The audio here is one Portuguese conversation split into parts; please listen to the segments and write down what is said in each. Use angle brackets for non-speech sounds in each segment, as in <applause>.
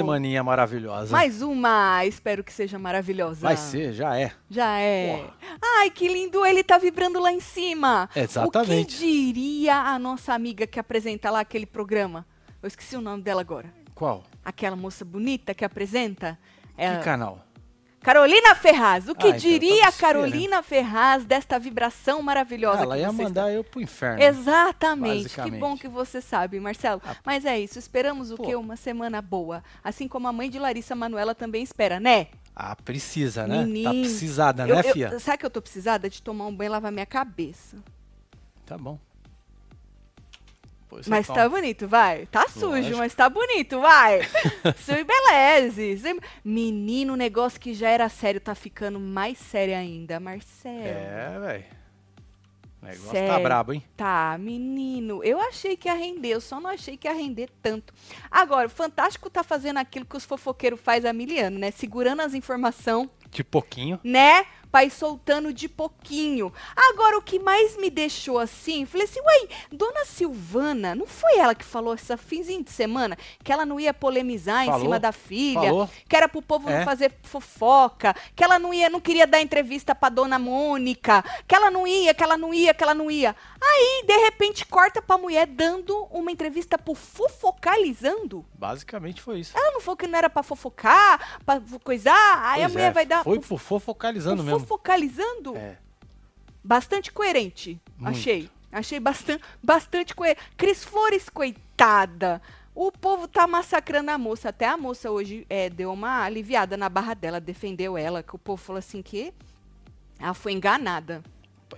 semaninha maravilhosa. Mais uma, espero que seja maravilhosa. Vai ser, já é. Já é. Porra. Ai, que lindo, ele tá vibrando lá em cima. Exatamente. O que diria a nossa amiga que apresenta lá aquele programa? Eu esqueci o nome dela agora. Qual? Aquela moça bonita que apresenta. É, Que canal? Carolina Ferraz. O que Ah, então diria a Carolina Ferraz desta vibração maravilhosa Ela que ia mandar eu pro inferno. Exatamente. Que bom que você sabe, Marcelo. Ah, Mas é isso. Esperamos o pô. quê? Uma semana boa. Assim como a mãe de Larissa Manuela também espera, né? Ah, precisa, né? Tá Menino, precisada, Eu- né, eu- fia? sabe que eu tô precisada de tomar um banho e lavar minha cabeça. Tá bom. Mas tá toma. bonito, vai. Tá sujo, Lógico. mas tá bonito, vai. <laughs> Sui beleze. Sui- Menino, o negócio que já era sério tá ficando mais sério ainda, Marcelo. É, velho. O negócio tá Sério. brabo, hein? Tá, menino, eu achei que ia render, eu só não achei que ia render tanto. Agora, o Fantástico tá fazendo aquilo que os fofoqueiros faz há mil anos, né? Segurando as informações, De pouquinho. né? Pra ir soltando de pouquinho. Agora, o que mais me deixou assim, falei assim, uai, Dona Silvana, não foi ela que falou essa finzinho de semana que ela não ia polemizar em Falou, cima da filha? falou. Que era pro povo É. não fazer fofoca, que ela não ia, não queria dar entrevista pra Dona Mônica, que ela não ia, que ela não ia, que ela não ia. Aí, de repente, corta pra mulher dando uma entrevista pro fofocalizando. Basicamente foi isso. Ela não falou que não era pra fofocar, pra coisar, aí a Pois mulher é, vai dar Foi pro, fofocalizando mesmo. Fofocalizando. É. Bastante coerente, Muito. achei. Achei bastante, bastante coerente. Cris Flores, coitada. O povo tá massacrando a moça. Até a moça hoje é, deu uma aliviada na barra dela, defendeu ela, que o povo falou assim que ela foi enganada.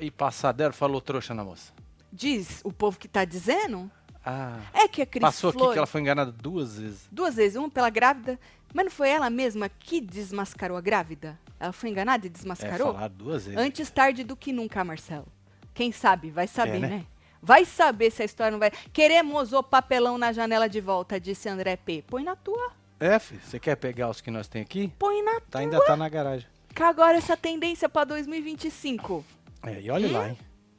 E passadeiro falou trouxa na moça. Diz o povo que tá dizendo. Ah. É que a Cris Passou aqui que ela foi enganada duas vezes. Duas vezes, uma pela grávida. Mas não foi ela mesma que desmascarou a grávida? Ela foi enganada e É, desmascarou? falar duas vezes. Antes tarde do que nunca, Marcelo. Quem sabe, vai saber, É, né? né? Vai saber se a história não vai. Queremos o papelão na janela de volta, disse André P. Põe na tua. É, filho. Você quer pegar os que nós tem aqui? Põe na Tá, ainda tá na garagem. tua. Agora essa tendência pra 2025. É, e olha lá, hein?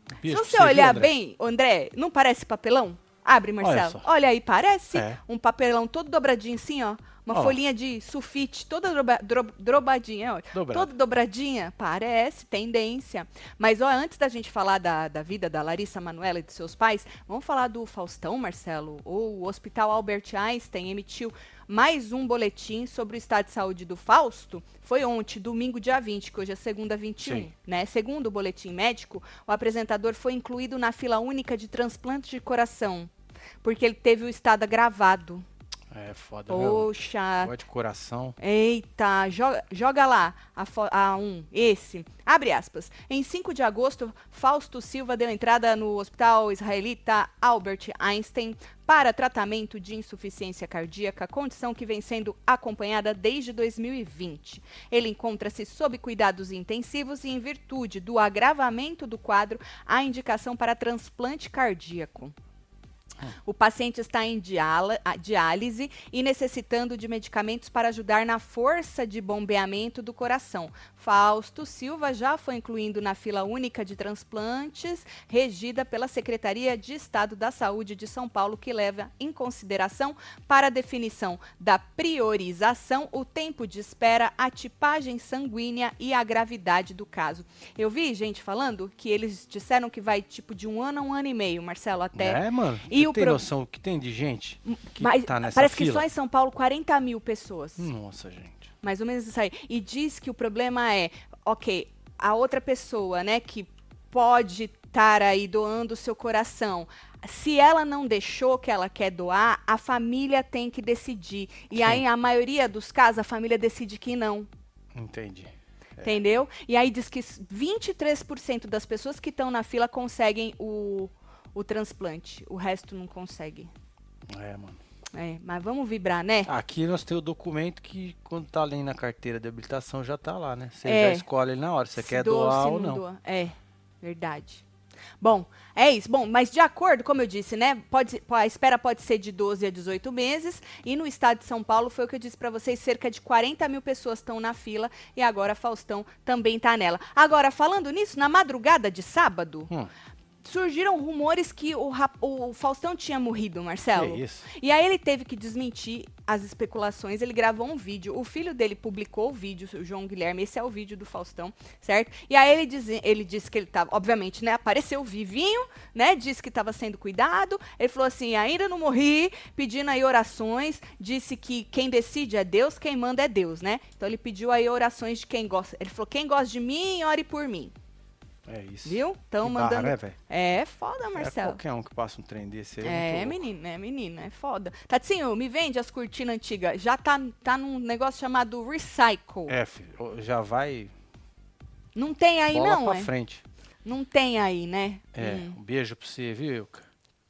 Se Bicho, você viu, olhar André? bem, André, não parece papelão? Abre, Marcelo. só. Olha aí, parece É. um papelão todo dobradinho assim, ó. Uma Ó. folhinha de sulfite toda droba, dro, drobadinha, ó. Dobrada. Toda dobradinha. Parece, tendência. Mas, ó, antes da gente falar da, da vida da Larissa Manoela e de seus pais, vamos falar do Faustão, Marcelo? O Hospital Albert Einstein emitiu mais um boletim sobre o estado de saúde do Fausto. Foi ontem, domingo, dia 20, que hoje é segunda 21. Sim. Né? Segundo o boletim médico, o apresentador foi incluído na fila única de transplante de coração, porque ele teve o estado agravado. É foda, meu. Poxa, Negócio de coração. Eita, joga, joga lá a, a um, esse. Abre aspas. Em 5 de agosto, Fausto Silva deu entrada no hospital israelita Albert Einstein para tratamento de insuficiência cardíaca, condição que vem sendo acompanhada desde 2020. Ele encontra-se sob cuidados intensivos e, em virtude do agravamento do quadro, há indicação para transplante cardíaco. O paciente está em diálise e necessitando de medicamentos para ajudar na força de bombeamento do coração. Fausto Silva já foi incluindo na fila única de transplantes, regida pela Secretaria de Estado da Saúde de São Paulo, que leva em consideração para a definição da priorização o tempo de espera, a tipagem sanguínea e a gravidade do caso. Eu vi gente falando que eles disseram que vai tipo de um ano a um ano e meio, Marcelo, até É, mano. E o tem pro- noção o que tem de gente que mas tá nessa parece que fila? só em São Paulo 40 mil pessoas. Nossa, gente. Mais ou menos isso aí. E diz que o problema é, ok, a outra pessoa, né, que pode estar aí doando o seu coração. Se ela não deixou que ela quer doar, a família tem que decidir. E Sim. aí, a maioria dos casos, a família decide que não. Entendi. Entendeu? E aí diz que s- 23% das pessoas que estão na fila conseguem o, o transplante. O resto não consegue. É, mano. É, mas vamos vibrar, né? Aqui nós temos o documento que, quando tá ali na carteira de habilitação, já tá lá, né? Você É. já escolhe ele na hora, se você quer doa doar ou não. doa. É, verdade. Bom, é isso. Bom, mas de acordo, como eu disse, né? Pode, po- a espera pode ser de 12 a 18 meses. E no estado de São Paulo, foi o que eu disse pra vocês, cerca de 40 mil pessoas estão na fila. E agora Faustão também tá nela. Agora, falando nisso, na madrugada de sábado, Hum, surgiram rumores que o, o Faustão tinha morrido, Marcelo. Que isso? E aí ele teve que desmentir as especulações. Ele gravou um vídeo. O filho dele publicou o vídeo, o João Guilherme. Esse é o vídeo do Faustão, certo? E aí ele, diz, ele disse que ele tava, obviamente, né? Apareceu vivinho, né? Disse que estava sendo cuidado. Ele falou assim: ainda não morri, pedindo aí orações. Disse que quem decide é Deus, quem manda é Deus, né? Então ele pediu aí orações de quem gosta. Ele falou: quem gosta de mim, ore por mim. É isso. Viu? Então Que barra, mandando. né, velho? É foda, É Marcelo. qualquer um que passa um trem desse aí. É, muito louco. menina, é menina, é foda. Tatinho, me vende as cortinas antigas. Já tá, tá num negócio chamado Recycle. É, filho, já vai Não tem aí, bola não, pra é? frente. Não tem aí, né? É, Hum, um beijo pra você, viu, Ilka?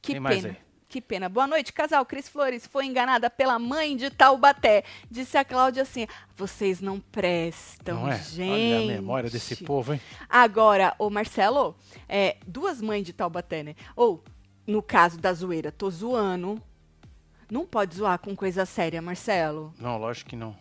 que Tem mais pena. aí? Que pena. Boa noite, casal. Cris Flores foi enganada pela mãe de Taubaté. Disse a Cláudia assim: vocês não prestam, Não é? gente. Olha a memória desse povo, hein? Agora, ô Marcelo, é, duas mães de Taubaté, né? Ou, no caso da zoeira, tô zoando. Não pode zoar com coisa séria, Marcelo. Não, lógico que não.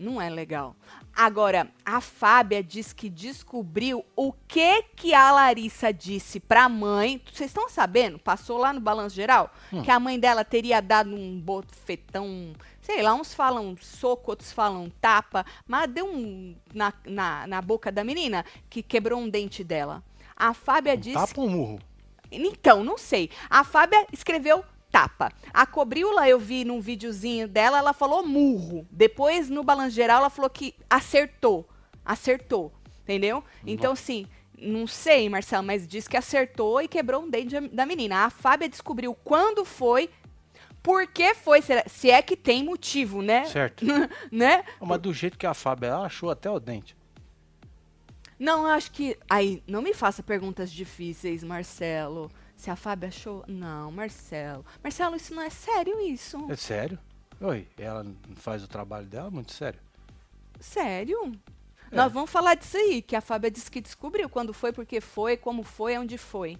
Não é legal. Agora, a Fábia diz que descobriu o que que a Larissa disse pra mãe. Vocês estão sabendo? Passou lá no balanço geral Hum. que a mãe dela teria dado um bofetão, sei lá, uns falam soco, outros falam tapa, mas deu um na, na, na boca da menina que quebrou um dente dela. A Fábia disse Tapa um murro. então, não sei. A Fábia escreveu tapa. A Cobrila, eu vi num videozinho dela, ela falou murro. Depois, no balanço geral, ela falou que acertou. Acertou. Entendeu? Então, assim, não sei, Marcelo, mas diz que acertou e quebrou um dente da menina. A Fábia descobriu quando foi, por que foi, se é que tem motivo, né? Certo. <laughs> né? Mas do jeito que a Fábia ela achou até o dente. Não, eu acho que. Aí, não me faça perguntas difíceis, Marcelo. Se a Fábia achou. Não, Marcelo. Marcelo, isso não é sério, isso. É sério? Oi, ela faz o trabalho dela muito sério. Sério? É. Nós vamos falar disso aí, que a Fábia disse que descobriu quando foi, porque foi, como foi, onde foi.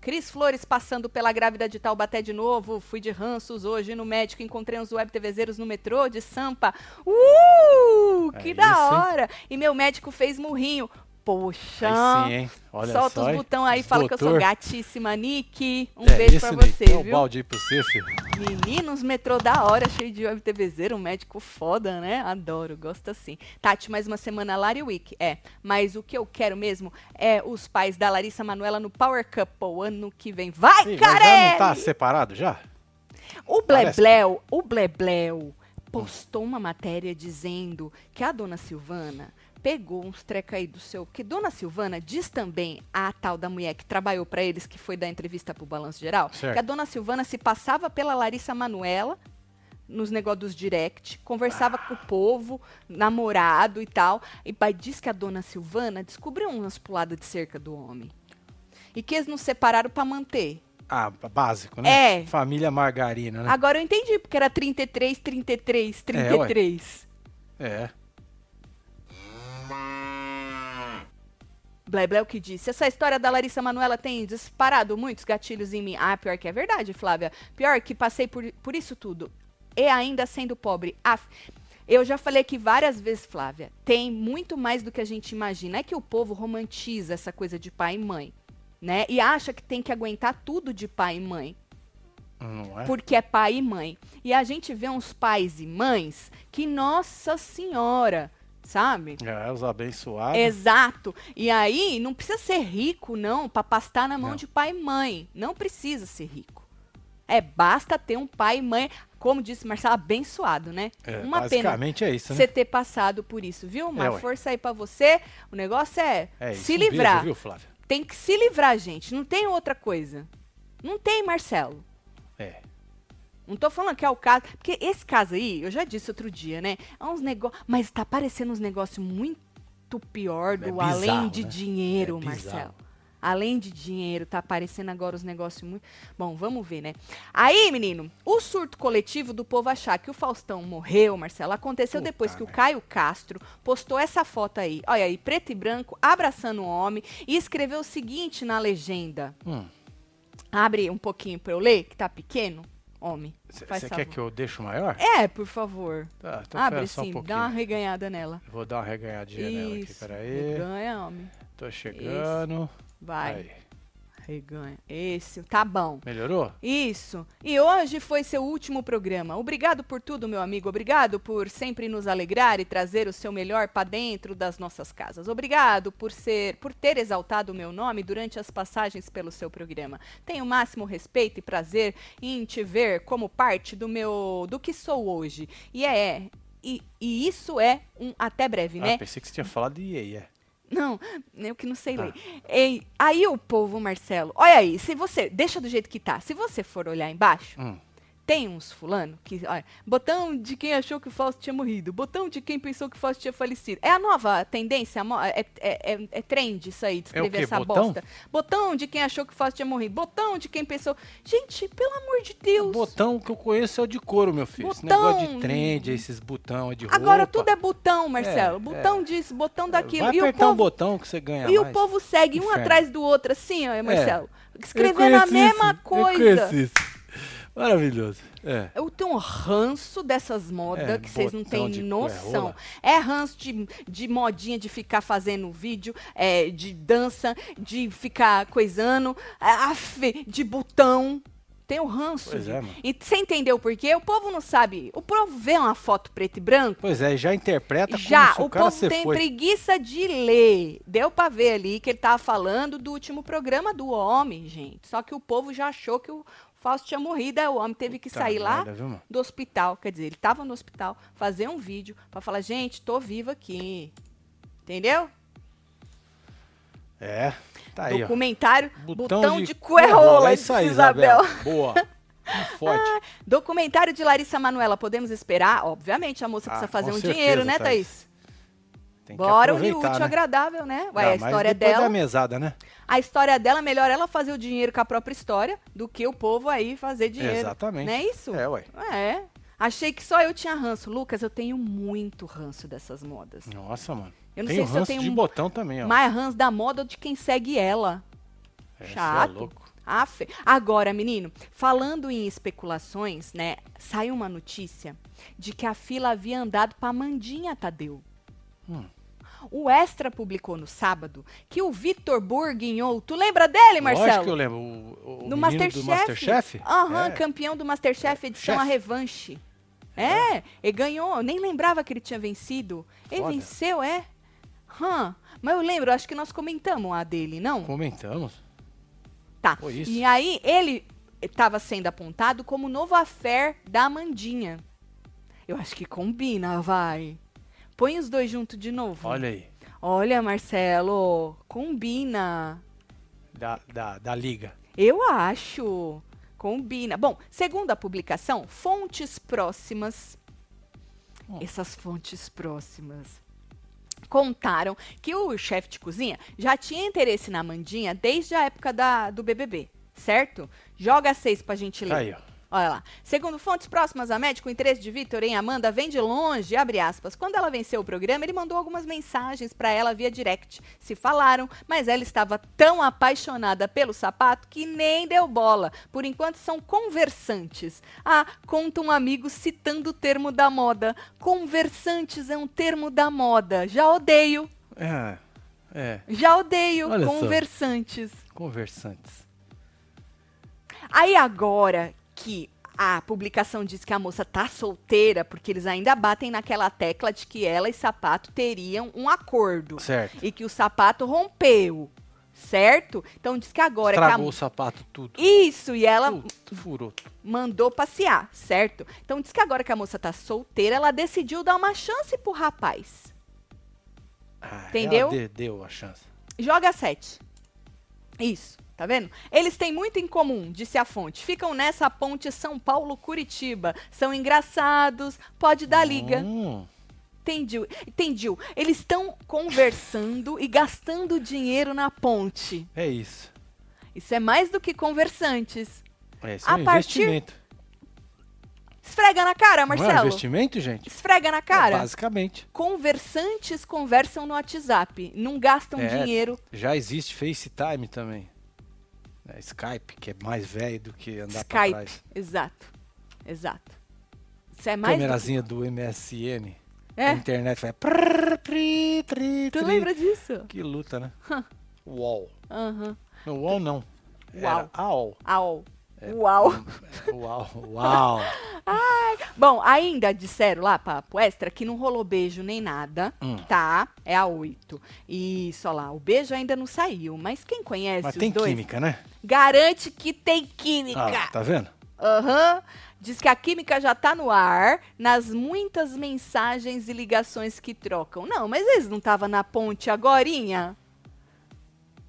Cris Flores passando pela grávida de Taubaté de novo. Fui de ranços hoje no médico. Encontrei uns web TVzeiros no metrô de Sampa. Uh! É Que isso, da hein? hora! E meu médico fez murrinho. Poxa! Aí sim, hein? Olha Solta só, os botão aí, fala que eu sou Doutor. gatíssima, Nick. Um É beijo pra Nick. você, Dá o viu? balde aí pra você, filho. Meninos, metrô da hora, cheio de web um médico foda, né? Adoro, gosto assim. Tati, mais uma semana Lari Week, é. Mas o que eu quero mesmo é os pais da Larissa Manoela no Power Couple ano que vem. Vai, mas Carelli! já não tá separado já? O. Blebleu, o Blebleu postou uma matéria dizendo que a dona Silvana pegou uns treca aí do seu. Que dona Silvana diz também a tal da mulher que trabalhou pra eles, que foi dar entrevista pro Balanço Geral, Certo. que a dona Silvana se passava pela Larissa Manuela nos negócios dos direct, conversava com o povo, namorado e tal. E pai diz que a dona Silvana descobriu umas puladas de cerca do homem. E que eles não separaram pra manter. Ah, básico, né? É. Família Margarina, né? Agora eu entendi, porque era 33, 33, 33. É. Blebleu que disse, essa história da Larissa Manoela tem disparado muitos gatilhos em mim. Ah, pior que é verdade, Flávia. Pior que passei por, por isso tudo. E ainda sendo pobre. Af, eu já falei aqui várias vezes, Flávia, tem muito mais do que a gente imagina. É que o povo romantiza essa coisa de pai e mãe, né? E acha que tem que aguentar tudo de pai e mãe. Não é? porque é pai e mãe. E a gente vê uns pais e mães que, nossa senhora, sabe? É, os abençoados. Exato. E aí, não precisa ser rico, não, pra pastar na mão Não. de pai e mãe. Não precisa ser rico. É, basta ter um pai e mãe, como disse Marcelo, abençoado, né? É, Uma pena basicamente é isso, né? você ter passado por isso, viu? Uma É, força aí pra você. O negócio é, É isso. se um beijo, livrar. viu, Flávia? Tem que se livrar, gente. Não tem outra coisa. Não tem, Marcelo. É. Não tô falando que é o caso. Porque esse caso aí, eu já disse outro dia, né? É uns negócios. Mas tá parecendo uns negócios muito pior do É além bizarro, de né? dinheiro, É. Marcelo. Além de dinheiro, tá aparecendo agora os negócios muito. Bom, vamos ver, né? Aí, menino, o surto coletivo do povo achar que o Faustão morreu, Marcelo, aconteceu Puta depois que o merda. Caio Castro postou essa foto aí, olha aí, preto e branco, abraçando o homem, e escreveu o seguinte na legenda. Hum. Abre um pouquinho pra eu ler, que tá pequeno. Homem. Você quer que eu deixe maior? É, por favor. Tá, então Abre um sim, pouquinho. dá uma reganhada nela. Vou dar uma reganhadinha nela aqui, Isso. peraí. Reganha, homem. Tô chegando. Vai. Aí. Reganha. Esse, tá bom. Melhorou? Isso. E hoje foi seu último programa. Obrigado por tudo, meu amigo. Obrigado por sempre nos alegrar e trazer o seu melhor para dentro das nossas casas. Obrigado por ser, por ter exaltado o meu nome durante as passagens pelo seu programa. Tenho o máximo respeito e prazer em te ver como parte do meu, do que sou hoje. E é, e, e isso é um até breve, Ah, né? pensei que você tinha falado de EA, é. Não, eu que não sei Ah. ler. Ei, aí o povo, Marcelo, olha aí, se você, deixa do jeito que tá, se você for olhar embaixo, Hum. Tem uns fulano que, olha, botão de quem achou que o Fausto tinha morrido, botão de quem pensou que o Fausto tinha falecido. É a nova tendência, é, é, é, é trend isso aí, de É o escrever quê? essa Botão? bosta. Botão de quem achou que o Fausto tinha morrido, botão de quem pensou... Gente, pelo amor de O Deus! botão que eu conheço é o de couro, meu filho. Esse Botão. negócio de trend, esses botão é de roupa. Agora tudo é botão, Marcelo. É, botão é. disso, botão daquilo. Vai e o apertar um povo botão que você ganha E o mais. povo segue um Inferno. atrás do outro, assim, ó, Marcelo. Eu Escrevendo a mesma isso, Eu coisa. isso. Maravilhoso. É. Eu tenho um ranço dessas modas É, que vocês não têm de noção. É ranço de, de modinha de ficar fazendo vídeo, é, de dança, de ficar coisando, é, de botão. Tem o ranço. Pois é, mano. E você entendeu por quê? O povo não sabe. O povo vê uma foto preto e branco. Pois é, já interpreta Já, como o, o povo tem foi. preguiça de ler. Deu pra ver ali que ele tava falando do último programa do homem, gente. Só que o povo já achou que o Fausto tinha morrido, aí o homem teve que Puta sair lá merda, do hospital. Quer dizer, ele tava no hospital, fazer um vídeo pra falar, gente, tô vivo aqui. Entendeu? É, tá aí, ó. Documentário, botão, de, coerrola, coerrola, É isso aí, Isabel. Isabel. <laughs> Boa. Não fode. Documentário de Larissa Manuela, podemos esperar? Obviamente, a moça Ah, precisa fazer um certeza, dinheiro, né, Thaís. Thaís? Tem Bora unir útil né? agradável, né? Ué, a história dela. da mesada, né? A história dela, melhor ela fazer o dinheiro com a própria história do que o povo aí fazer dinheiro. Exatamente. Não é isso? É, ué. É. Achei que só eu tinha ranço. Lucas, eu tenho muito ranço dessas modas. Nossa, mano. Eu não Tem sei o se eu ranço tenho de um- botão também, ó. Mais ranço da moda ou de quem segue ela. É, cê é chato. louco. Afe. Agora, menino, falando em especulações, né? Saiu uma notícia de que a fila havia andado pra Mandinha, Tadeu. Hum. O Extra publicou no sábado que o Vitor Bourguignon, tu lembra dele, Marcelo? Lógico que eu lembro. O, o No Masterchef. do Masterchef? Aham, É. campeão do Masterchef edição Chef. A Revanche. É, ele ganhou. Eu nem lembrava que ele tinha vencido. Ele Foda. venceu, é? Hã. Mas eu lembro, acho que nós comentamos a dele, não? Comentamos. Tá. Foi isso. E aí, ele estava sendo apontado como novo affair da Amandinha. Eu acho que combina, vai. Põe os dois juntos de novo. Olha aí. Olha, Marcelo, combina. Da, da, da liga. Eu acho. Combina. Bom, segundo a publicação, fontes próximas. Hum. Essas fontes próximas contaram que o chefe de cozinha já tinha interesse na Mandinha desde a época da, do BBB, certo? Joga seis pra gente ler. Aí, ó. Olha lá. Segundo fontes próximas à médica, o interesse de Vitor em Amanda vem de longe, abre aspas. Quando ela venceu o programa, ele mandou algumas mensagens para ela via direct. Se falaram, mas ela estava tão apaixonada pelo sapato que nem deu bola. Por enquanto são conversantes. Ah, conta um amigo citando o termo da moda. Conversantes é um termo da moda. Já odeio. É. É. Já odeio Olha só. conversantes. Conversantes. Aí agora que a publicação diz que a moça tá solteira, porque eles ainda batem naquela tecla de que ela e sapato teriam um acordo. Certo. E que o sapato rompeu. Certo? Então diz que agora Estragou que o a... sapato tudo. Isso, e ela Tudo, furou. mandou passear, certo? Então diz que agora que a moça tá solteira, ela decidiu dar uma chance pro rapaz. Ah, Entendeu? Ela de- deu a chance. Joga 7. Isso, tá vendo? Eles têm muito em comum, disse a fonte. Ficam nessa ponte São Paulo-Curitiba. São engraçados, pode dar liga. Hum, Entendi. Entendi. Eles estão conversando e gastando dinheiro na ponte. é isso. Isso é mais do que conversantes. Esse A é um partir- investimento. Esfrega na cara, Não é um Marcelo. investimento, gente? Esfrega na É, cara. basicamente. Conversantes conversam no WhatsApp. Não gastam É. dinheiro. Já existe FaceTime também. É, Skype, que é mais velho do que andar pra Skype. trás. Exato. Exato. Isso é mais. do que- Câmerazinha do MSN. É. A internet vai. prrr, pri, tri, Tu tri. lembra disso? Que luta, né? UOL. Aham. No UOL não. Era AOL. AOL. Uau. Uau, <laughs> uau. Bom, ainda disseram lá, papo extra, que não rolou beijo nem nada, Hum. tá? É a 8. Isso, olha lá, o beijo ainda não saiu, mas quem conhece Mas os tem dois química, né? garante que tem Ah, química. tá vendo? Aham. Diz que a química já tá no ar, nas muitas mensagens e ligações que trocam. Não, mas eles não estavam na ponte agorinha?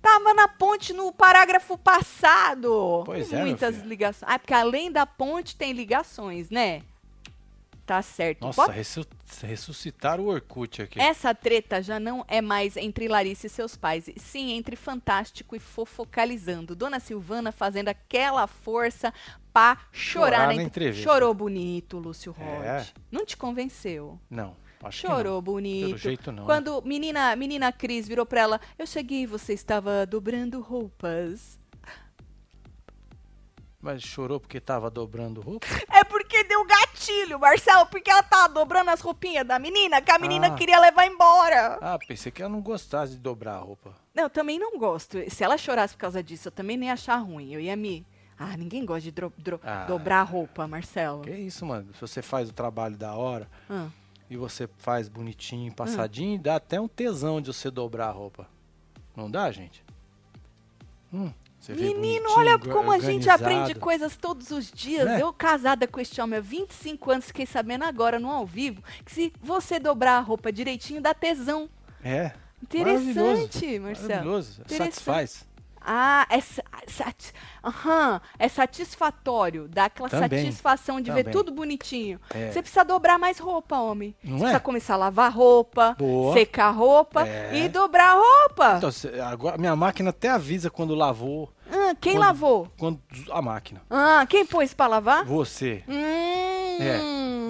Tava na ponte no parágrafo passado. Pois é, Muitas ligações. Ah, porque além da ponte tem ligações, né? Tá certo. Nossa, ressu- ressuscitaram o Orkut aqui. Essa treta já não é mais entre Larissa e seus pais, sim entre Fantástico e Fofocalizando. Dona Silvana fazendo aquela força pra chorar, Chorar na, na entre- entrevista. Chorou bonito, Lúcio Rod. É. Não te convenceu? Não, acho Chorou bonito. Pelo jeito não, né? Quando menina, menina Cris virou pra ela, eu cheguei e você estava dobrando roupas. Mas chorou porque tava dobrando roupa? É porque deu gatilho, Marcelo, porque ela tava dobrando as roupinhas da menina, que a menina Ah. queria levar embora. Ah, pensei que ela não gostasse de dobrar a roupa. Não, eu também não gosto. Se ela chorasse por causa disso, eu também nem ia achar ruim. Eu ia me. Ah, ninguém gosta de dro- dro- Ah. dobrar a roupa, Marcelo. Que isso, mano? Se você faz o trabalho da hora Ah, e você faz bonitinho, Hum. passadinho, dá até um tesão de você dobrar a roupa. Não dá, gente? Hum, Menino, olha como a gente organizado. aprende coisas todos os dias. Né? Eu, casada com este homem há 25 anos, fiquei sabendo agora no ao vivo que se você dobrar a roupa direitinho, dá tesão. É. Interessante, Marcelo. Maravilhoso. Interessante. Satisfaz. Ah, é, sa- sati- Aham, é satisfatório, dá aquela Também, satisfação de ver também. tudo bonitinho. É. Você precisa dobrar mais roupa, homem. Não Você é? precisa começar a lavar roupa, Boa. secar roupa É. e dobrar a roupa. Então, agora minha máquina até avisa quando lavou. Ah, quem quando- lavou? Quando a máquina. Ah, quem pôs pra lavar? Você. Hum. É.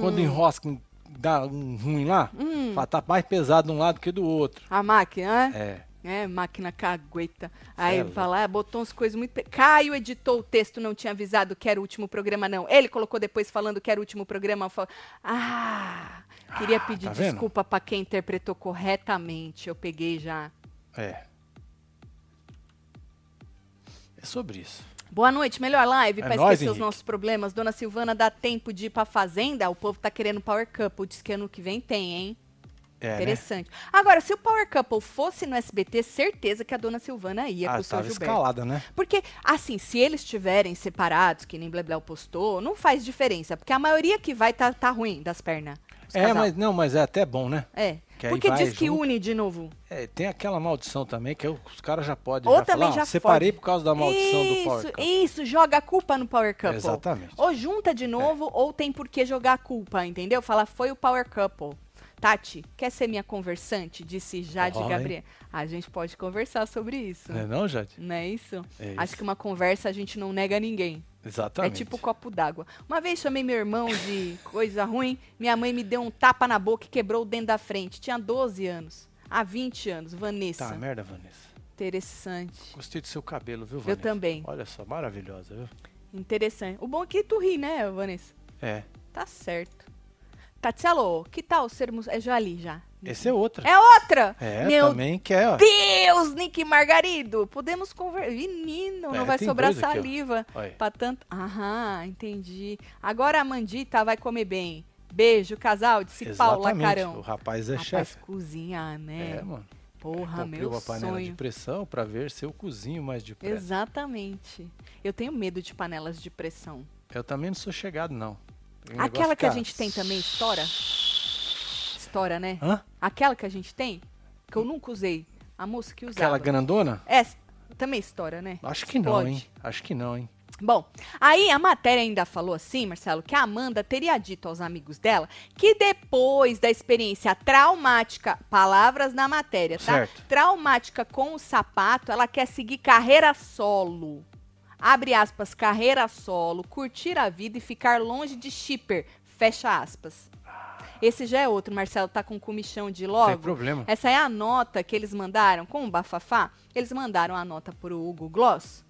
Quando enrosca, dá um ruim lá, Hum. tá mais pesado de um lado que do outro. A máquina, né? É. É, máquina cagueta. Aí louco. fala, ah, botou umas coisas muito. Caio editou o texto, não tinha avisado que era o último programa, não. Ele colocou depois falando que era o último programa. fal- Ah! Queria Ah, pedir tá desculpa pra quem interpretou corretamente. Eu peguei já. É. É sobre isso. Boa noite, melhor live É pra nóis, esquecer os Henrique. nossos problemas. Dona Silvana, dá tempo de ir pra fazenda? O povo tá querendo Power Couple. Diz que ano que vem tem, hein? É, né? Interessante. Agora, se o Power Couple fosse no SBT, certeza que a Dona Silvana ia Ah, com o seu Gilberto. escalada, né? Porque, assim, se eles estiverem separados, que nem Blebleu postou, não faz diferença. Porque a maioria que vai tá, tá ruim das pernas. É, casal. mas não, mas é até bom, né? É. que Porque diz que junto. une de novo. É, tem aquela maldição também, que os caras já podem Ou já também falar, já ó, separei por causa da maldição isso, do Power Couple. Isso, joga a culpa no Power Couple. Exatamente. Ou junta de novo, ou tem por que jogar a culpa, entendeu? Fala, foi o Power Couple. Tati, quer ser minha conversante? Disse Jade hein? Gabriel. A gente pode conversar sobre isso. Não é não, Jade? Não é isso? É Acho isso. que uma conversa a gente não nega ninguém. Exatamente. É tipo copo d'água. Uma vez chamei meu irmão de coisa ruim, minha mãe me deu um tapa na boca e quebrou o dente da frente. Tinha 12 anos. Há 20 anos, Vanessa. Tá, merda, Vanessa. Interessante. Gostei do seu cabelo, viu, Vanessa? também. Olha só, maravilhosa, viu? Interessante. O bom é que tu ri, né, Vanessa? É. Tá certo. Tatielo, que tal sermos. É já ali já. Esse é outra. É outra! É, Meu também quer, ó. Deus, Nick Margarido! Podemos conversar. Menino, não É, vai tem sobrar aqui, saliva. Pra tanto. Aham, entendi. Agora a Mandita vai comer bem. Beijo, casal, disse Paula Exatamente. Carão. O rapaz é Rapaz, chefe. cozinhar, né? É, mano. Porra, Comprei meu uma panela sonho. de pressão pra ver se eu cozinho mais depressa. Exatamente. Eu tenho medo de panelas de pressão. Eu também não sou chegado, não. Um Aquela que a gente tem também estoura? Estoura, né? Hã? Aquela que a gente tem, que eu nunca usei. A moça que usava. Aquela grandona? É, também estoura, né? Acho que não, Explode. hein? Acho que não, hein? Bom, aí a matéria ainda falou assim, Marcelo, que a Amanda teria dito aos amigos dela que depois da experiência traumática, palavras na matéria, tá? Certo. Traumática com o sapato, ela quer seguir carreira solo. Abre aspas, carreira solo, curtir a vida e ficar longe de shipper. Fecha aspas. Esse já é outro, Marcelo tá com comichão de Tem logo. problema. Essa é a nota que eles mandaram com o bafafá. Eles mandaram a nota pro Hugo Gloss.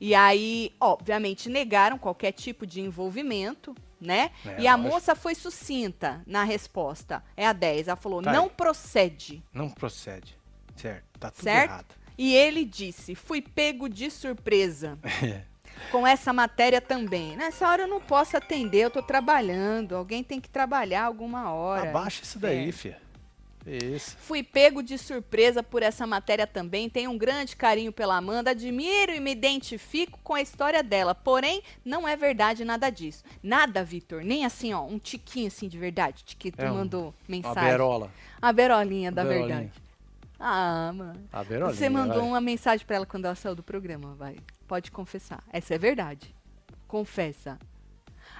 E aí, obviamente, negaram qualquer tipo de envolvimento, né? É, e a moça foi sucinta na resposta. É a 10. Ela falou: Tá não aí. procede. Não procede. Certo. Tá tudo Certo? errado. E ele disse: fui pego de surpresa. <laughs> É. Com essa matéria também. Nessa hora eu não posso atender, eu tô trabalhando. Alguém tem que trabalhar alguma hora. Abaixa isso daí, fia. Isso. Fui pego de surpresa por essa matéria também. Tenho um grande carinho pela Amanda. Admiro e me identifico com a história dela. Porém, não é verdade nada disso. Nada, Vitor. Nem assim, ó, um tiquinho assim de verdade. Que tu É um- mandou mensagem. berola. A berolinha da Berolinha. verdade. Ah, mano. A berolinha. Você mandou vai. uma mensagem pra ela quando ela saiu do programa, vai. Pode confessar. Essa é verdade. Confessa.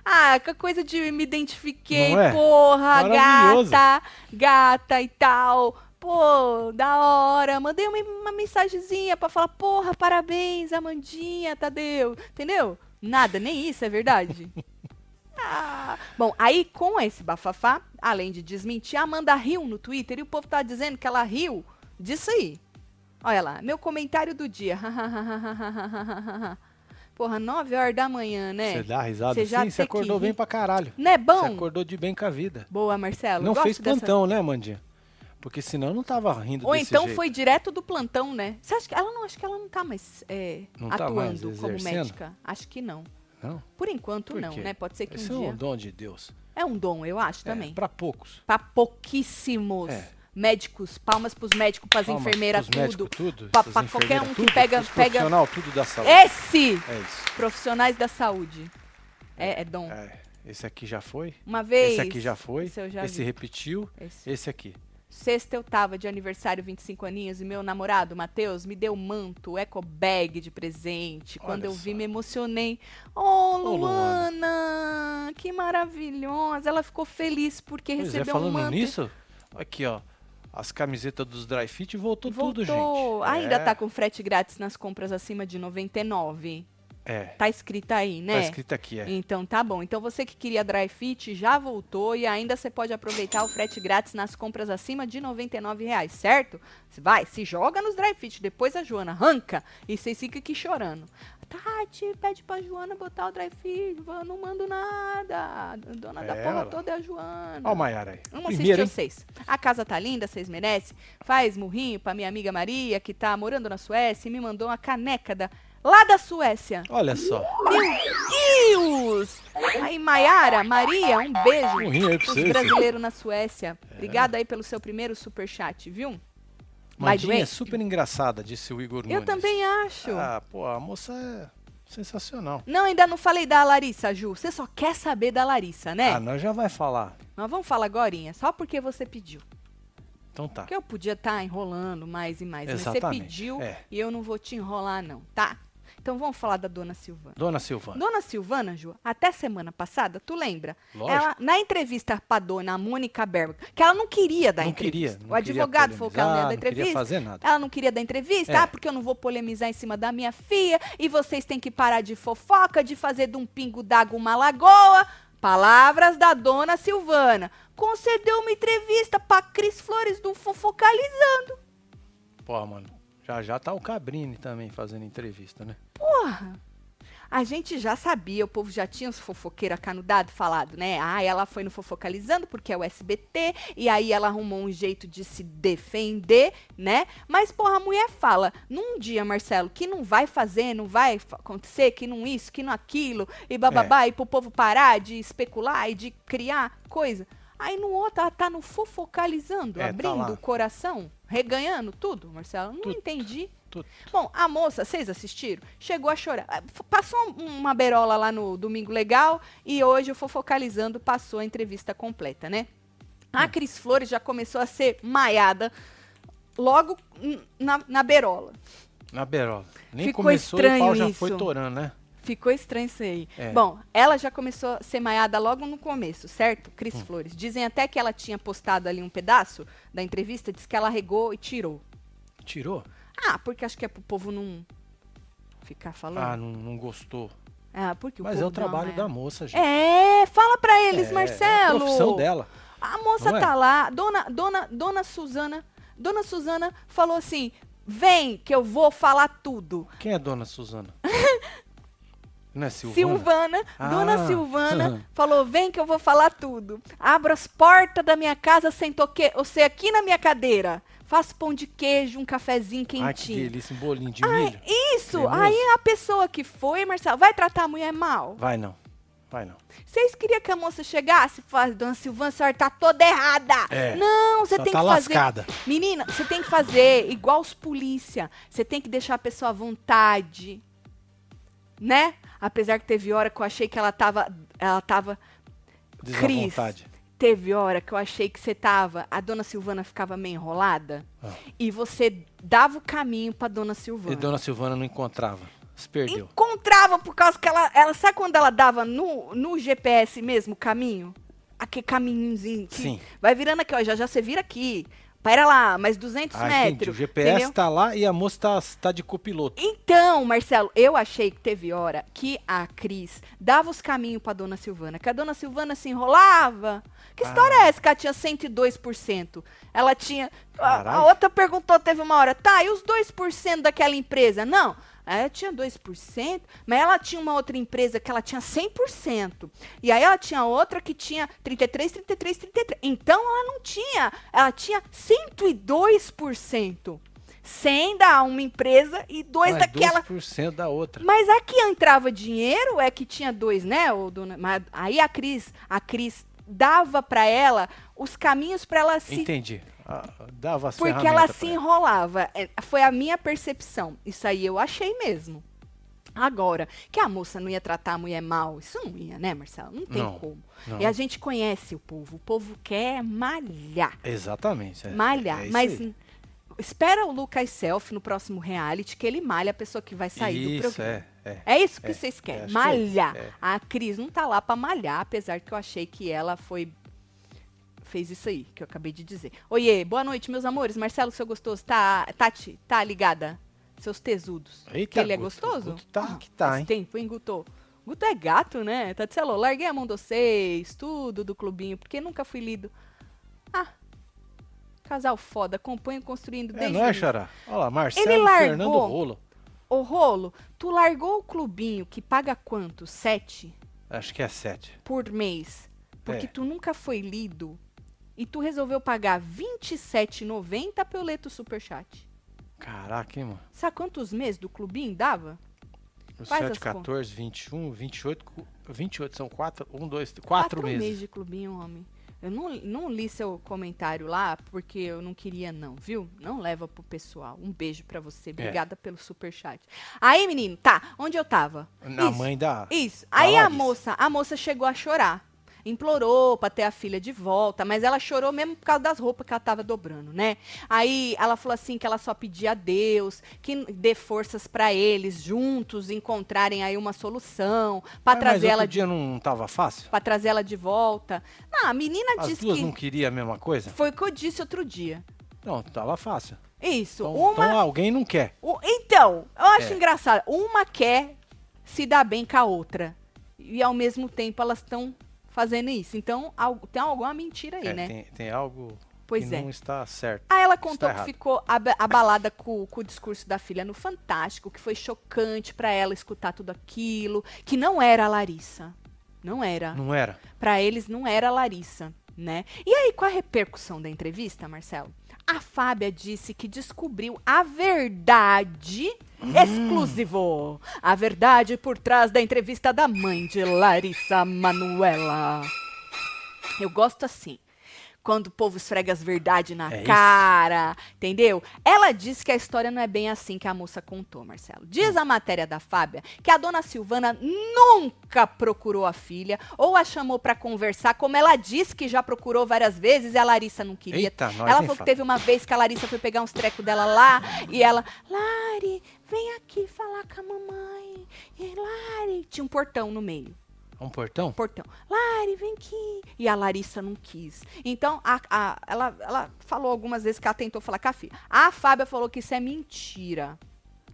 Ah, que coisa de me identifiquei, é? porra, gata, gata e tal. Pô, da hora. Mandei uma, uma mensagenzinha pra falar, porra, parabéns, Amandinha, Tadeu. Entendeu? Nada, nem isso é verdade. <laughs> Ah, Bom, aí com esse bafafá, além de desmentir, a Amanda riu no Twitter e o povo tá dizendo que ela riu disso aí. Olha lá, meu comentário do dia. Porra, 9 horas da manhã, né? Você dá risada Você já assim, você que acordou bem pra caralho. Não é Você bom? acordou de bem com a vida. Boa, Marcelo. Não gosto fez dessa- plantão, né, Mandinha? Porque senão eu não tava rindo Ou então jeito. foi direto do plantão, né? Você acha que ela não acho que ela não tá mais é, Não tá atuando mais como médica? Acho que não. Não? Por enquanto Por não, né? Pode ser que Esse um é dia. um dom de Deus. É um dom, eu acho É, também. pra poucos. Pra pouquíssimos É. médicos, palmas pros médicos, pras Palmas enfermeiras, tudo. tudo. Pra qualquer um que tudo, pega- pros pega- profissional, tudo da saúde. Esse! É isso. Profissionais da saúde. É, é dom. É, esse aqui já foi. Uma vez. Esse aqui já foi. Esse eu já esse vi. repetiu. Esse. Esse aqui. Sexta eu tava de aniversário, 25 aninhos, e meu namorado, Matheus, me deu um manto, eco bag de presente. Quando Olha eu vi, só. me emocionei. Oh, Ô, Luana, que maravilhosa. Ela ficou feliz porque Pois é, recebeu um falando manto. nisso, aqui ó, as camisetas dos dry fit voltou, Voltou. tudo, gente. Ainda é, tá com frete grátis nas compras acima de 99. É, Tá escrito aí, né? tá escrito aqui, é. Então tá bom. Então você que queria dry fit já voltou e ainda você pode aproveitar o frete grátis nas compras acima de 99 reais, certo? Vai, se joga nos dry fit, depois a Joana arranca e vocês ficam aqui chorando. Tati, pede pra Joana botar o dry fit, eu não mando nada. A dona da É porra ela. toda é a Joana. Ó o Maiara aí. Vamos Primeiro, assistir vocês. A casa tá linda, vocês merecem. Faz murrinho pra minha amiga Maria, que tá morando na Suécia, e me mandou uma caneca da, lá da Suécia. Olha só. Deus! Aí, Maiara, Maria, um beijo Um rim aí pra vocês. brasileiros na Suécia. Obrigada aí pelo seu primeiro superchat, viu? Mandinha é super engraçada, disse o Igor eu Nunes. também acho. Ah, pô, a moça é sensacional. Não, ainda não falei da Larissa, Ju. Você só quer saber da Larissa, né? Ah, nós já vai falar. Nós vamos falar agorinha, só porque você pediu. Então tá. Porque eu podia estar enrolando mais e mais, mas você Exatamente, pediu é. e eu não vou te enrolar não, tá? Então vamos falar da Dona Silvana. Dona Silvana. Dona Silvana, Ju, até semana passada, tu lembra? Lógico. Ela, na entrevista pra dona Mônica Berg, que ela não queria dar Não entrevista. queria, não o advogado falou que ela não ia dar polemizar, não queria entrevista. fazer nada. Ela não queria dar entrevista, É. ah, porque eu não vou polemizar em cima da minha filha, e vocês têm que parar de fofoca, de fazer de um pingo d'água uma lagoa. Palavras da dona Silvana. Concedeu uma entrevista pra Cris Flores do Fofocalizando. Pô, mano, já já tá o Cabrini também fazendo entrevista, né? Porra! A gente já sabia, o povo já tinha os fofoqueiros acanudados falado, né? Ah, ela foi no Fofocalizando porque é o SBT, e aí ela arrumou um jeito de se defender, né? Mas, porra, a mulher fala, num dia, Marcelo, que não vai fazer, não vai acontecer, que não isso, que não aquilo, e bababá, e pro povo parar de especular e de criar coisa. Aí no outro, ela tá no Fofocalizando, É, tá abrindo lá. o coração, reganhando tudo, Marcelo. Não Tudo. entendi. Tudo. Bom, a moça, vocês assistiram? Chegou a chorar. Ah, Passou um- uma berola lá no Domingo Legal e hoje o Fofocalizando passou a entrevista completa, né? Hum. A Cris Flores já começou a ser maiada logo na, na berola. Na berola. Nem Ficou começou e o pau estranho já isso. foi torando, né? Ficou estranho isso aí. É. Bom, ela já começou a ser maiada logo no começo, certo? Cris Hum. Flores. Dizem até que ela tinha postado ali um pedaço da entrevista, disse que ela regou e tirou. Tirou? Ah, porque acho que é pro povo não ficar falando. Ah, não, não gostou. Ah, porque Mas é povo o trabalho dá da moça, gente. É, fala pra eles, É, Marcelo. É a profissão dela. A moça Não é? tá lá, dona, dona, dona Suzana, dona Suzana falou assim: "Vem que eu vou falar tudo". Quem é Dona Suzana? <laughs> Não é Silvana? Silvana, dona Ah. Silvana, <laughs> falou: vem que eu vou falar tudo. Abra as portas da minha casa, sentou que você aqui na minha cadeira. Faço pão de queijo, um cafezinho Ai, que quentinho. delícia, um bolinho de milho. Isso! Cremoso. Aí a pessoa que foi, Marcelo, vai tratar a mulher mal? Vai não, vai não. Vocês queriam que a moça chegasse e falasse, dona Silvana, a senhora tá toda errada. É, Não, você tem tá que fazer. lascada. Menina, você tem que fazer igual os polícia. Você tem que deixar a pessoa à vontade. Né? Apesar que teve hora que eu achei que ela tava. Ela tava. Cris, vontade. Teve hora que eu achei que você tava. A dona Silvana ficava meio enrolada. Ah. E você dava o caminho pra dona Silvana. E Dona Silvana não encontrava. Se perdeu. Encontrava por causa que ela, ela. Sabe quando ela dava no, no GPS mesmo o caminho? Aquele caminhozinho. que Sim. Vai virando aqui, ó. Já já você vira aqui. Pera lá, mais 200 Ah, entendi. metros. O GPS entendeu? tá lá e a moça tá, tá de copiloto. Então, Marcelo, eu achei que teve hora que a Cris dava os caminhos pra dona Silvana, que a dona Silvana se enrolava. Que história é essa que ela tinha 102%? Ela tinha. A, a outra perguntou, teve uma hora, tá, e os 2% daquela empresa? Não. Ela tinha 2%, mas ela tinha uma outra empresa que ela tinha 100%. E aí ela tinha outra que tinha 33, 33, 33. Então ela não tinha, ela tinha 102%. 100 da uma empresa e dois Mas daquela. 2% da outra. Mas a que entrava dinheiro é que tinha dois, né? ô dona- mas aí a Cris, a Cris dava pra ela os caminhos pra ela se Entendi. Dava as porque ela se enrolava. É, Foi a minha percepção. Isso aí eu achei mesmo. Agora, que a moça não ia tratar a mulher mal, isso não ia, né, Marcelo? Não tem Não, como. não. E a gente conhece o povo. O povo quer malhar. Exatamente. é- Malhar. é mas aí. espera o Lucas Self no próximo reality, que ele malha a pessoa que vai sair do Isso, programa. é, é. É isso que É, vocês é, querem, que é malhar. é. A Cris não tá lá pra malhar, apesar que eu achei que ela foi fez isso aí, que eu acabei de dizer. Oiê, boa noite, meus amores. Marcelo, seu gostoso, tá, Tati, tá ligada? Seus tesudos. Eita, que ele é Guto, gostoso? Guto tá que tá, hein? tempo, hein, Guto? Guto é gato, né? Tatselo, larguei a mão de vocês, tudo do clubinho, porque nunca fui lido. Ah, casal foda, acompanho construindo É, desde não é. Xará? Olha lá, Marcelo Ele largou. Fernando Rolo. Ô, Rolo, tu largou o clubinho que paga quanto? Sete? Acho que é 7. por mês, porque É. tu nunca foi lido e tu resolveu pagar R$ 27,90 pelo leto superchat. Caraca, hein, mano? Sabe quantos meses do clubinho dava? Faz 7, as 14, 21, 28, cu- 28 são 4, 1, 2, 4 Quatro meses. de clubinho, homem. Eu não, não li seu comentário lá porque eu não queria não, viu? Não leva pro pessoal. Um beijo pra É. você. Obrigada pelo superchat. Aí, menino, tá. Onde eu tava? Na Isso. mãe da. Isso. Da Aí a moça, a moça chegou a chorar. Implorou pra ter a filha de volta, mas ela chorou mesmo por causa das roupas que ela tava dobrando, né? Aí ela falou assim que ela só pedia a Deus que dê forças pra eles juntos encontrarem aí uma solução pra Mas- trazer mas ela dia não tava fácil? para trazer ela de volta. Não, a menina As disse duas que não queriam a mesma coisa? foi o que eu disse outro dia. Não, tava fácil. Isso, Então, uma então alguém não quer. o- então, eu acho É. engraçado. Uma quer se dar bem com a outra. E ao mesmo tempo elas estão fazendo isso. Então, algo- tem alguma mentira aí, É, né? tem, tem algo Pois que é. não está certo. Aí ela Está contou que ficou aba- abalada com, com o discurso da filha no Fantástico, que foi chocante pra ela escutar tudo aquilo, que não era a Larissa. Não era. Não era? Pra eles não era a Larissa, né? E aí, qual a repercussão da entrevista, Marcelo? A Fábia disse que descobriu a verdade exclusivo. A verdade por trás da entrevista da mãe de Larissa Manuela. Eu gosto assim. Quando o povo esfrega as verdades na É isso. cara, entendeu? Ela disse que a história não é bem assim que a moça contou, Marcelo. Diz a matéria da Fábia que a dona Silvana nunca procurou a filha ou a chamou pra conversar, como ela disse que já procurou várias vezes e a Larissa não queria. Eita, ela falou que fala. teve uma vez que a Larissa foi pegar uns trecos dela lá e ela, Lari, vem aqui falar com a mamãe. E Lari, tinha um portão no meio Um portão? portão. Lari, vem aqui. E a Larissa não quis. Então, a, a- ela, ela falou algumas vezes que ela tentou falar com a filha. A Fábia falou que isso é mentira.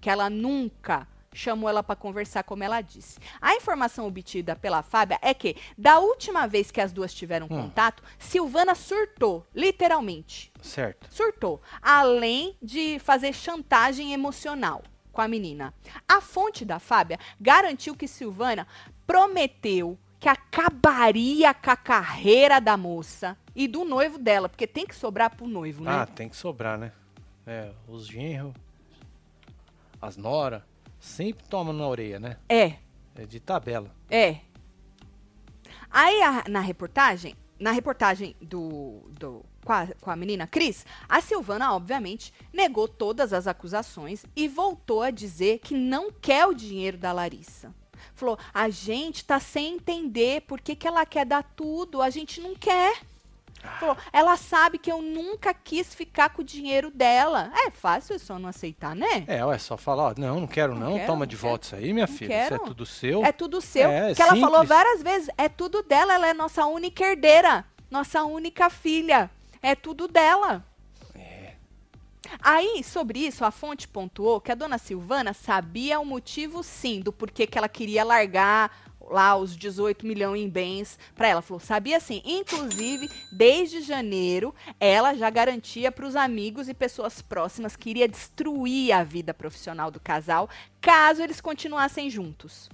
Que ela nunca chamou ela para conversar, como ela disse. A informação obtida pela Fábia é que, da última vez que as duas tiveram Hum. contato, Silvana surtou, literalmente. Certo. Surtou. Além de fazer chantagem emocional. com a menina. A fonte da Fábia garantiu que Silvana prometeu que acabaria com a carreira da moça e do noivo dela, porque tem que sobrar pro noivo, né? Ah, tem que sobrar, né? É, os genros, as nora, sempre tomam na orelha, né? É, É de tabela. é. Aí a- na reportagem, na reportagem do, do com, a, com a menina Cris, a Silvana, obviamente, negou todas as acusações e voltou a dizer que não quer o dinheiro da Larissa. Falou: a gente tá sem entender por que, que ela quer dar tudo, a gente não quer. Falou, ela sabe que eu nunca quis ficar com o dinheiro dela. É fácil só não aceitar, né? É, ué, só falar, ó, não, não quero Não não, quero, toma não de quero. volta isso aí, minha Não filha. Isso é quero. tudo seu. É tudo seu. É, que ela falou várias vezes. É tudo dela. Ela é nossa única herdeira. Nossa única filha. É tudo dela. Aí, sobre isso, a fonte pontuou que a dona Silvana sabia o motivo, sim, do porquê que ela queria largar lá os 18 milhões em bens para ela. Falou, sabia sim. Inclusive, desde janeiro, ela já garantia para os amigos e pessoas próximas que iria destruir a vida profissional do casal caso eles continuassem juntos.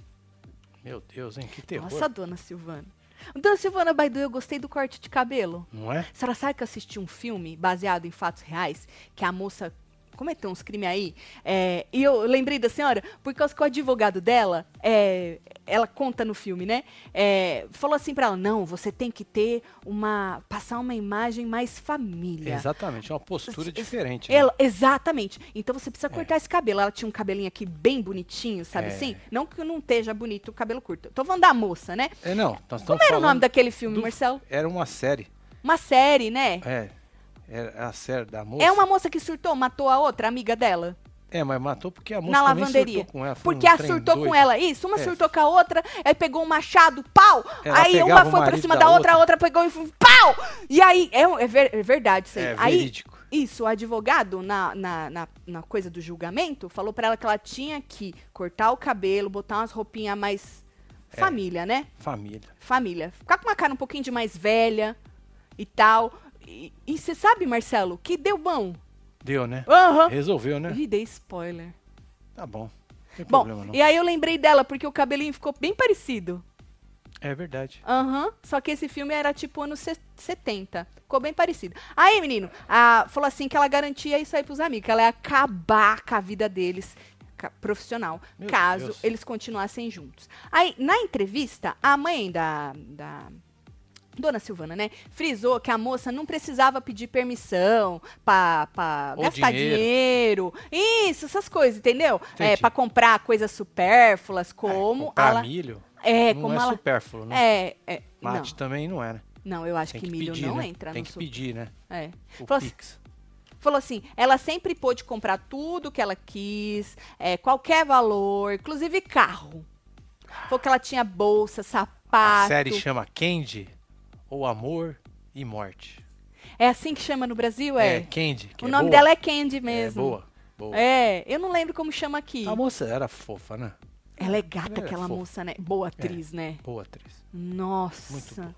Meu Deus, hein, que terror. Nossa, dona Silvana. Dona Silvana Baidu, eu gostei do corte de cabelo. Não é? A senhora sabe que eu assisti um filme baseado em fatos reais, que a moça cometeu uns crimes aí, é, e eu lembrei da senhora, por causa que o advogado dela, é, ela conta no filme, né? é, falou assim pra ela, não, você tem que ter uma, passar uma imagem mais família. Exatamente, é uma postura diferente. né? Ela- exatamente. Então você precisa cortar esse cabelo. Ela tinha um cabelinho aqui bem bonitinho, sabe É. assim? Não que não esteja bonito o cabelo curto. Tô falando da moça, né? É, não, Como era o nome daquele filme, do- Marcelo? Era uma série. Uma série, né? É, era a série da moça. É uma moça que surtou, matou a outra, amiga dela, É, mas matou porque a moça na lavanderia. surtou com ela. Porque um a surtou doido. com ela. Isso, uma É. surtou com a outra, aí pegou um machado, pau! Ela aí uma foi pra cima da da outra, a outra. pegou e pau! E aí, é, é ver- é verdade isso aí. É, aí verídico. Isso, o advogado, na, na, na, na coisa do julgamento, falou pra ela que ela tinha que cortar o cabelo, botar umas roupinhas mais. É. Família, né? Família. Família. Ficar com uma cara um pouquinho de mais velha e tal. E você sabe, Marcelo, que deu bom. Deu, né? Aham. Resolveu, né? Ih, dei spoiler. Tá bom. Não tem Bom, problema não. e aí eu lembrei dela, porque o cabelinho ficou bem parecido. É verdade. Aham. Só que esse filme era tipo anos se- 70. Ficou bem parecido. Aí, menino, a, falou assim que ela garantia isso aí pros amigos, que ela ia acabar com a vida deles profissional, Meu caso Deus. eles continuassem juntos. Aí, na entrevista, a mãe da, da Dona Silvana, né, frisou que a moça não precisava pedir permissão Ou gastar dinheiro. dinheiro. Isso, essas coisas, entendeu? É, pra comprar coisas supérfluas, como Comprar ela... milho É, não como é ela... supérfluo, né? É, é, não. Mate também não é, né? Não, eu acho Tem que, que, milho pedir, não né? entra Tem no que suco. pedir, né? É. O Falou assim, Pix. falou assim, ela sempre pôde comprar tudo que ela quis, é, qualquer valor, inclusive carro. Falou que ela tinha bolsa, A sapato. série chama Candy ou Amor e Morte. É assim que chama no Brasil, é? Candy. que o é nome boa. dela é Candy É mesmo. boa. boa. É, eu não lembro como chama aqui. A moça era fofa, né? Ela é gata, É, aquela fofa. moça, né? Boa atriz, né? Boa atriz. Nossa. Muito boa.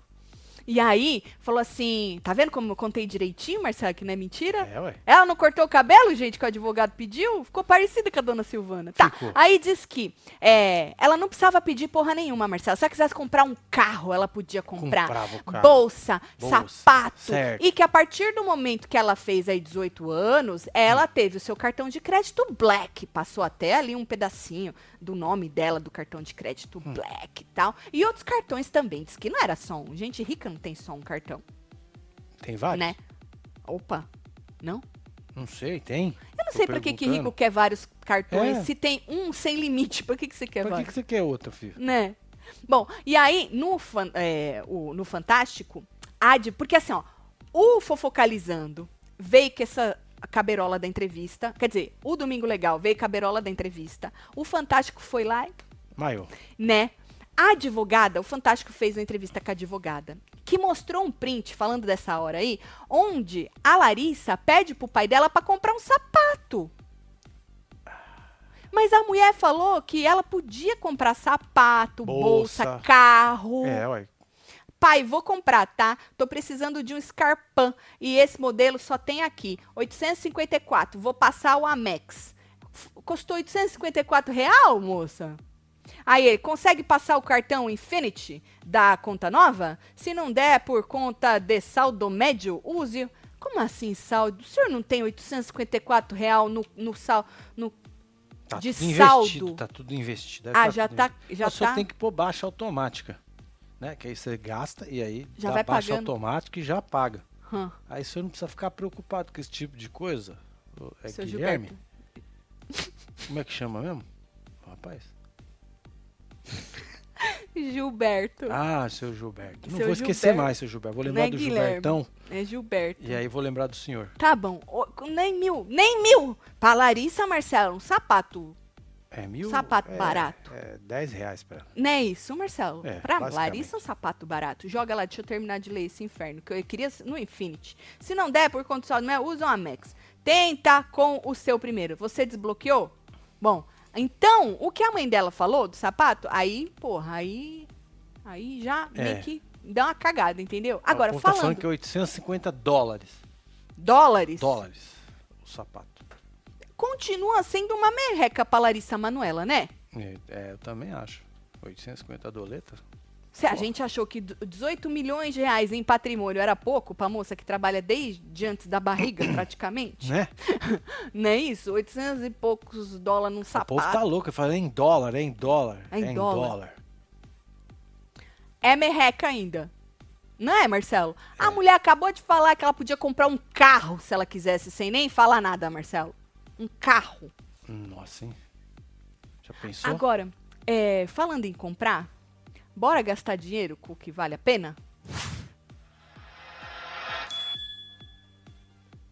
E aí, falou assim, tá vendo como eu contei direitinho, Marcelo, que não é mentira? É, ué. Ela não cortou o cabelo, gente, que o advogado pediu? Ficou parecida com a dona Silvana. Tá. Ficou. Aí diz que é, ela não precisava pedir porra nenhuma, Marcela. Se ela quisesse comprar um carro, ela podia comprar. Bolsa, Bolsa, sapato. certo. E que a partir do momento que ela fez aí 18 anos, ela teve o seu cartão de crédito Black. Passou até ali um pedacinho do nome dela, do cartão de crédito Hum. Black e tal. E outros cartões também. Diz que não era só um. Gente rica não tem só um cartão, Tem vários? né? Opa, não? Não sei, tem. Eu não Tô sei pra que, que rico quer vários cartões. É. Se tem um sem limite, por que, que você quer Pra que, vários? que você quer outro, filho? Né? Bom, e aí, no, é, o- no Fantástico, de. Porque assim, ó, o Fofocalizando veio com essa caberola da entrevista. Quer dizer, o Domingo Legal veio caberola da entrevista. O Fantástico foi lá e Maior. né? A advogada, o Fantástico fez uma entrevista com a advogada, que mostrou um print, falando dessa hora aí, onde a Larissa pede pro pai dela pra comprar um sapato. Mas a mulher falou que ela podia comprar sapato, bolsa, Bolsa. carro. É, ué. Pai, vou comprar, tá? Tô precisando de um Scarpan e esse modelo só tem aqui, 854. Vou passar o Amex. Custou 854 real, moça? Aí ele, consegue passar o cartão Infinity da conta nova? Se não der por conta de saldo médio, use... Como assim saldo? O senhor não tem 854 real no, no sal... No... Tá De tudo saldo. investido. Tá tudo investido. Ah, tá já tudo tá... investido. Já Só tá... tem que pôr baixa automática. Né? Que aí você gasta e aí Já dá vai baixa pagando. automática e já paga. Hum, Aí você não precisa ficar preocupado com esse tipo de coisa. É seu Guilherme? Gilberto. Como é que chama mesmo? Rapaz. <laughs> Gilberto. Ah, seu Gilberto. Não Seu vou esquecer Gilberto. mais, seu Gilberto. Vou lembrar é do Guilherme. Gilbertão É Gilberto. e aí vou lembrar do senhor. Tá bom. Ô, nem mil. Nem mil. Pra Larissa, Marcelo, um sapato. É mil? Sapato é, barato. É 10 reais pra. Não é isso, Marcelo? É, pra. Larissa, um sapato barato. Joga lá, deixa eu terminar de ler esse inferno, que eu queria no Infinity. Se não der, por conta do saldo, meu, usa uma Max. Tenta com o seu primeiro. Você desbloqueou? Bom, então, o que a mãe dela falou do sapato, aí, porra, aí... Aí já É. meio que dá uma cagada, entendeu? Agora, falando falando que é 850 dólares. dólares, Dólares. O sapato. Continua sendo uma merreca pra Larissa Manuela, né? É, é, eu também acho. 850 doletas? Se a gente achou que d- 18 milhões de reais em patrimônio era pouco pra moça que trabalha desde antes da barriga, <coughs> praticamente, Né? <laughs> não é isso? 800 e poucos dólares num O povo sapato. tá louco. Fala, é em dólar, é em dólar. É em em dólar. dólar. É merreca ainda. Não é, Marcelo? A mulher acabou de falar que ela podia comprar um carro se ela quisesse, sem nem falar nada, Marcelo. Um carro. Nossa, hein? Já pensou? Agora, é, falando em comprar, bora gastar dinheiro com o que vale a pena?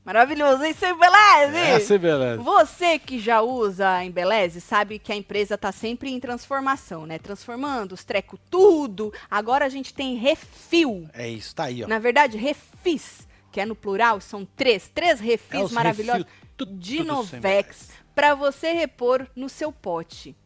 Maravilhoso, hein, seu Beleze? Essa é beleza. Você que já usa a Embeleze sabe que a empresa tá sempre em transformação, né? Transformando os treco tudo. Agora a gente tem refil. É isso, tá aí, ó. Na verdade, refis, que é no plural, são três. Três refis É os maravilhosos refil, tu- de tudo sem Novex para você repor no seu pote.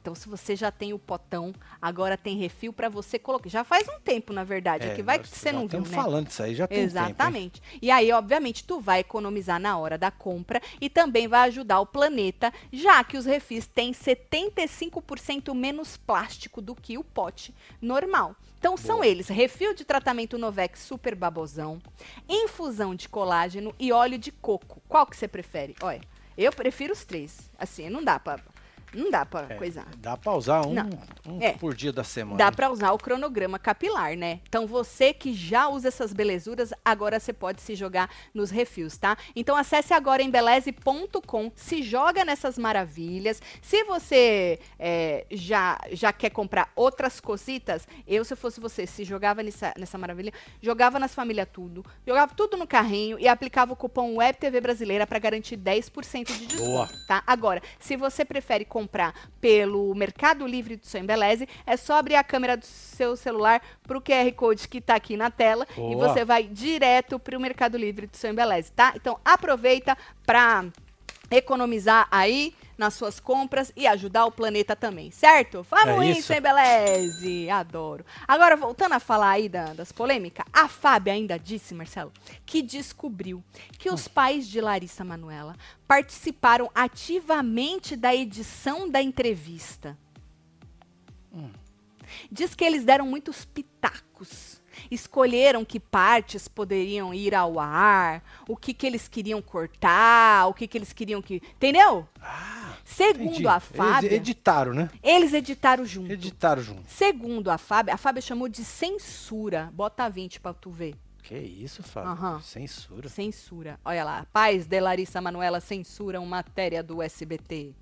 Então, se você já tem o potão, agora tem refil para você colocar. Já faz um tempo, na verdade, é, que vai que você não viu, estamos né? falando disso aí, já tem tempo? Exatamente. e aí, obviamente, tu vai economizar na hora da compra e também vai ajudar o planeta, já que os refis têm 75% menos plástico do que o pote normal. Então são Boa. eles: refil de tratamento Novex Super Babosão, infusão de colágeno e óleo de coco. Qual que você prefere? Olha, eu prefiro os três. Assim, não dá pra não dá para É, coisar. Dá pra usar um, um É. por dia da semana. Dá pra usar o cronograma capilar, né? Então você que já usa essas belezuras, agora você pode se jogar nos refis, tá? Então acesse agora embeleze.com, se joga nessas maravilhas. Se você é, já, já quer comprar outras cositas, eu, se fosse você, se jogava nessa, nessa maravilha, jogava nas famílias tudo, jogava tudo no carrinho e aplicava o cupom WebTV Brasileira para garantir 10% de desconto Boa. tá? Agora, se você prefere comprar pelo Mercado Livre do seu Embeleze, é só abrir a câmera do seu celular pro QR Code que tá aqui na tela e Boa. você vai direto pro Mercado Livre do seu Embeleze, tá? Então aproveita pra economizar aí nas suas compras e ajudar o planeta também, certo? Vamos É isso, isso. Embeleze! Adoro. Agora, voltando a falar aí da- das polêmicas, a Fábia ainda disse, Marcelo, que descobriu que os pais de Larissa Manuela participaram ativamente da edição da entrevista. Diz que eles deram muitos pitacos. Escolheram que partes poderiam ir ao ar, o que, que eles queriam cortar, o que, que eles queriam que. Entendeu? Ah, Segundo entendi. a Eles Fábia, editaram, né? eles editaram junto. Editaram junto. Segundo a Fábia, a Fábia chamou de censura. Bota 20 pra tu ver. Que isso, Fábio? Aham. Censura. Censura. Olha lá. Pais de Larissa Manuela censuram matéria do SBT.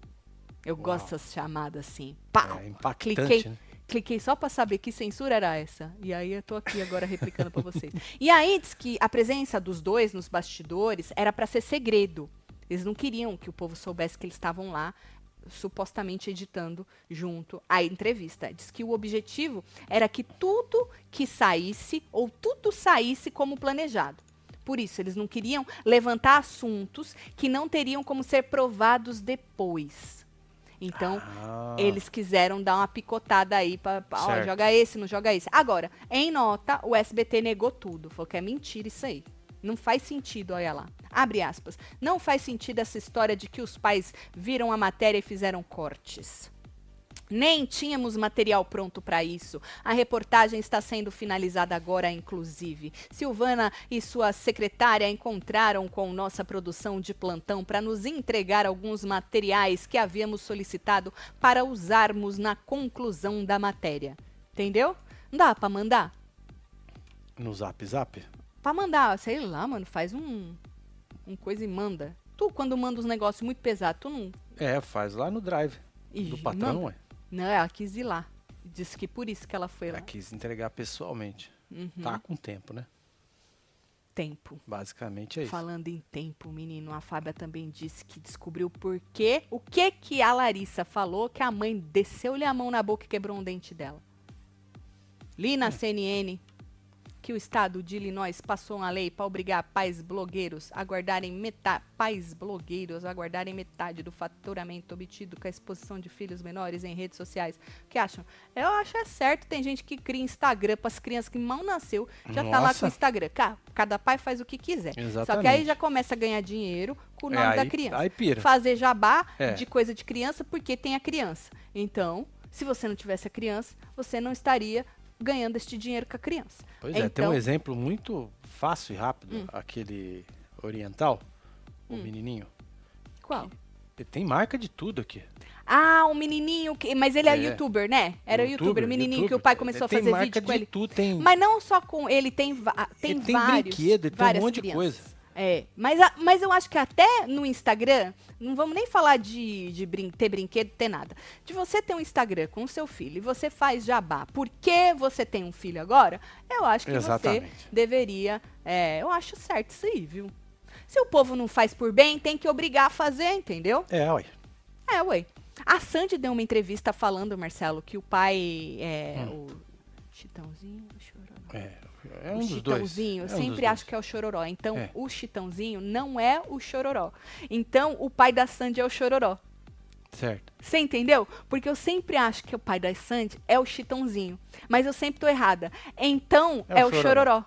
Eu Uau. gosto dessas chamadas assim. Pau! É impactante, Cliquei. né? Cliquei só pra saber que censura era essa. E aí eu tô aqui agora replicando pra vocês. E aí diz que a presença dos dois nos bastidores era pra ser segredo. Eles não queriam que o povo soubesse que eles estavam lá supostamente editando junto a entrevista. Diz que o objetivo era que tudo que saísse ou tudo saísse como planejado. Por isso, eles não queriam levantar assuntos que não teriam como ser provados depois. Então, Ah, eles quiseram dar uma picotada aí Certo. joga esse, não joga esse. Agora, em nota, o SBT negou tudo. Falou que é mentira isso aí. Não faz sentido, olha lá. Abre aspas. Não faz sentido essa história de que os pais viram a matéria e fizeram cortes. Nem tínhamos material pronto para isso. A reportagem está sendo finalizada agora, inclusive. Silvana e sua secretária encontraram com nossa produção de plantão para nos entregar alguns materiais que havíamos solicitado para usarmos na conclusão da matéria. Entendeu? Não dá para mandar? No zap zap? Pra mandar, sei lá, mano, faz um, um coisa e manda. Tu, quando manda uns negócios muito pesados, tu não. É, faz lá no drive. Ih, do patrão, manda. ué. Não, ela quis ir lá. Disse que por isso que ela foi lá. Ela quis entregar pessoalmente. Uhum. Tá com tempo, né? Tempo. Basicamente é isso. Falando em tempo, menino, a Fábia também disse que descobriu por quê. O que que a Larissa falou que a mãe desceu-lhe a mão na boca e quebrou um dente dela. Li Hum. na CNN que o estado de Illinois passou uma lei para obrigar pais blogueiros a guardarem metade, pais blogueiros a guardarem metade do faturamento obtido com a exposição de filhos menores em redes sociais. O que acham? Eu acho é certo, tem gente que cria Instagram para as crianças que mal nasceu, já tá lá com Nossa. o Instagram. Ca- Cada pai faz o que quiser. Só que aí Exatamente. já começa a ganhar dinheiro com o É, nome da aí- criança. aí pira. Fazer jabá É. de coisa de criança porque tem a criança. Então, se você não tivesse a criança, você não estaria ganhando este dinheiro com a criança. Pois é, tem um Então- exemplo muito fácil e rápido. Hum. Aquele oriental, o menininho. Qual? Ele tem marca de tudo aqui. Ah, um menininho, que, mas ele é, É. youtuber, né? Era youtuber, o menininho que o pai começou a Ele tem fazer marca vídeo com de ele. Tudo, tem, Mas não só com ele, tem, tem Ele tem vários. brinquedo, ele tem um monte de crianças. coisa. É, mas, a- mas eu acho que até no Instagram, não vamos nem falar de, de brin- ter brinquedo, ter nada. De você ter um Instagram com o seu filho e você faz jabá porque você tem um filho agora, eu acho que Exatamente. você deveria. é, eu acho certo isso aí, viu? Se o povo não faz por bem, tem que obrigar a fazer, entendeu? É, ué. É, ué. A Sandy deu uma entrevista falando, Marcelo, que o pai é Hum. o Chitãozinho, o Chororó. É, é um o dos dois. Chitãozinho, É eu um sempre dois. acho que é o Chororó. Então, É. o Chitãozinho não é o Chororó. Então, o pai da Sandy é o Chororó. Certo. Você entendeu? Porque eu sempre acho que o pai da Sandy é o Chitãozinho. Mas eu sempre tô errada. Então, É é, o o Chororó. Chororó.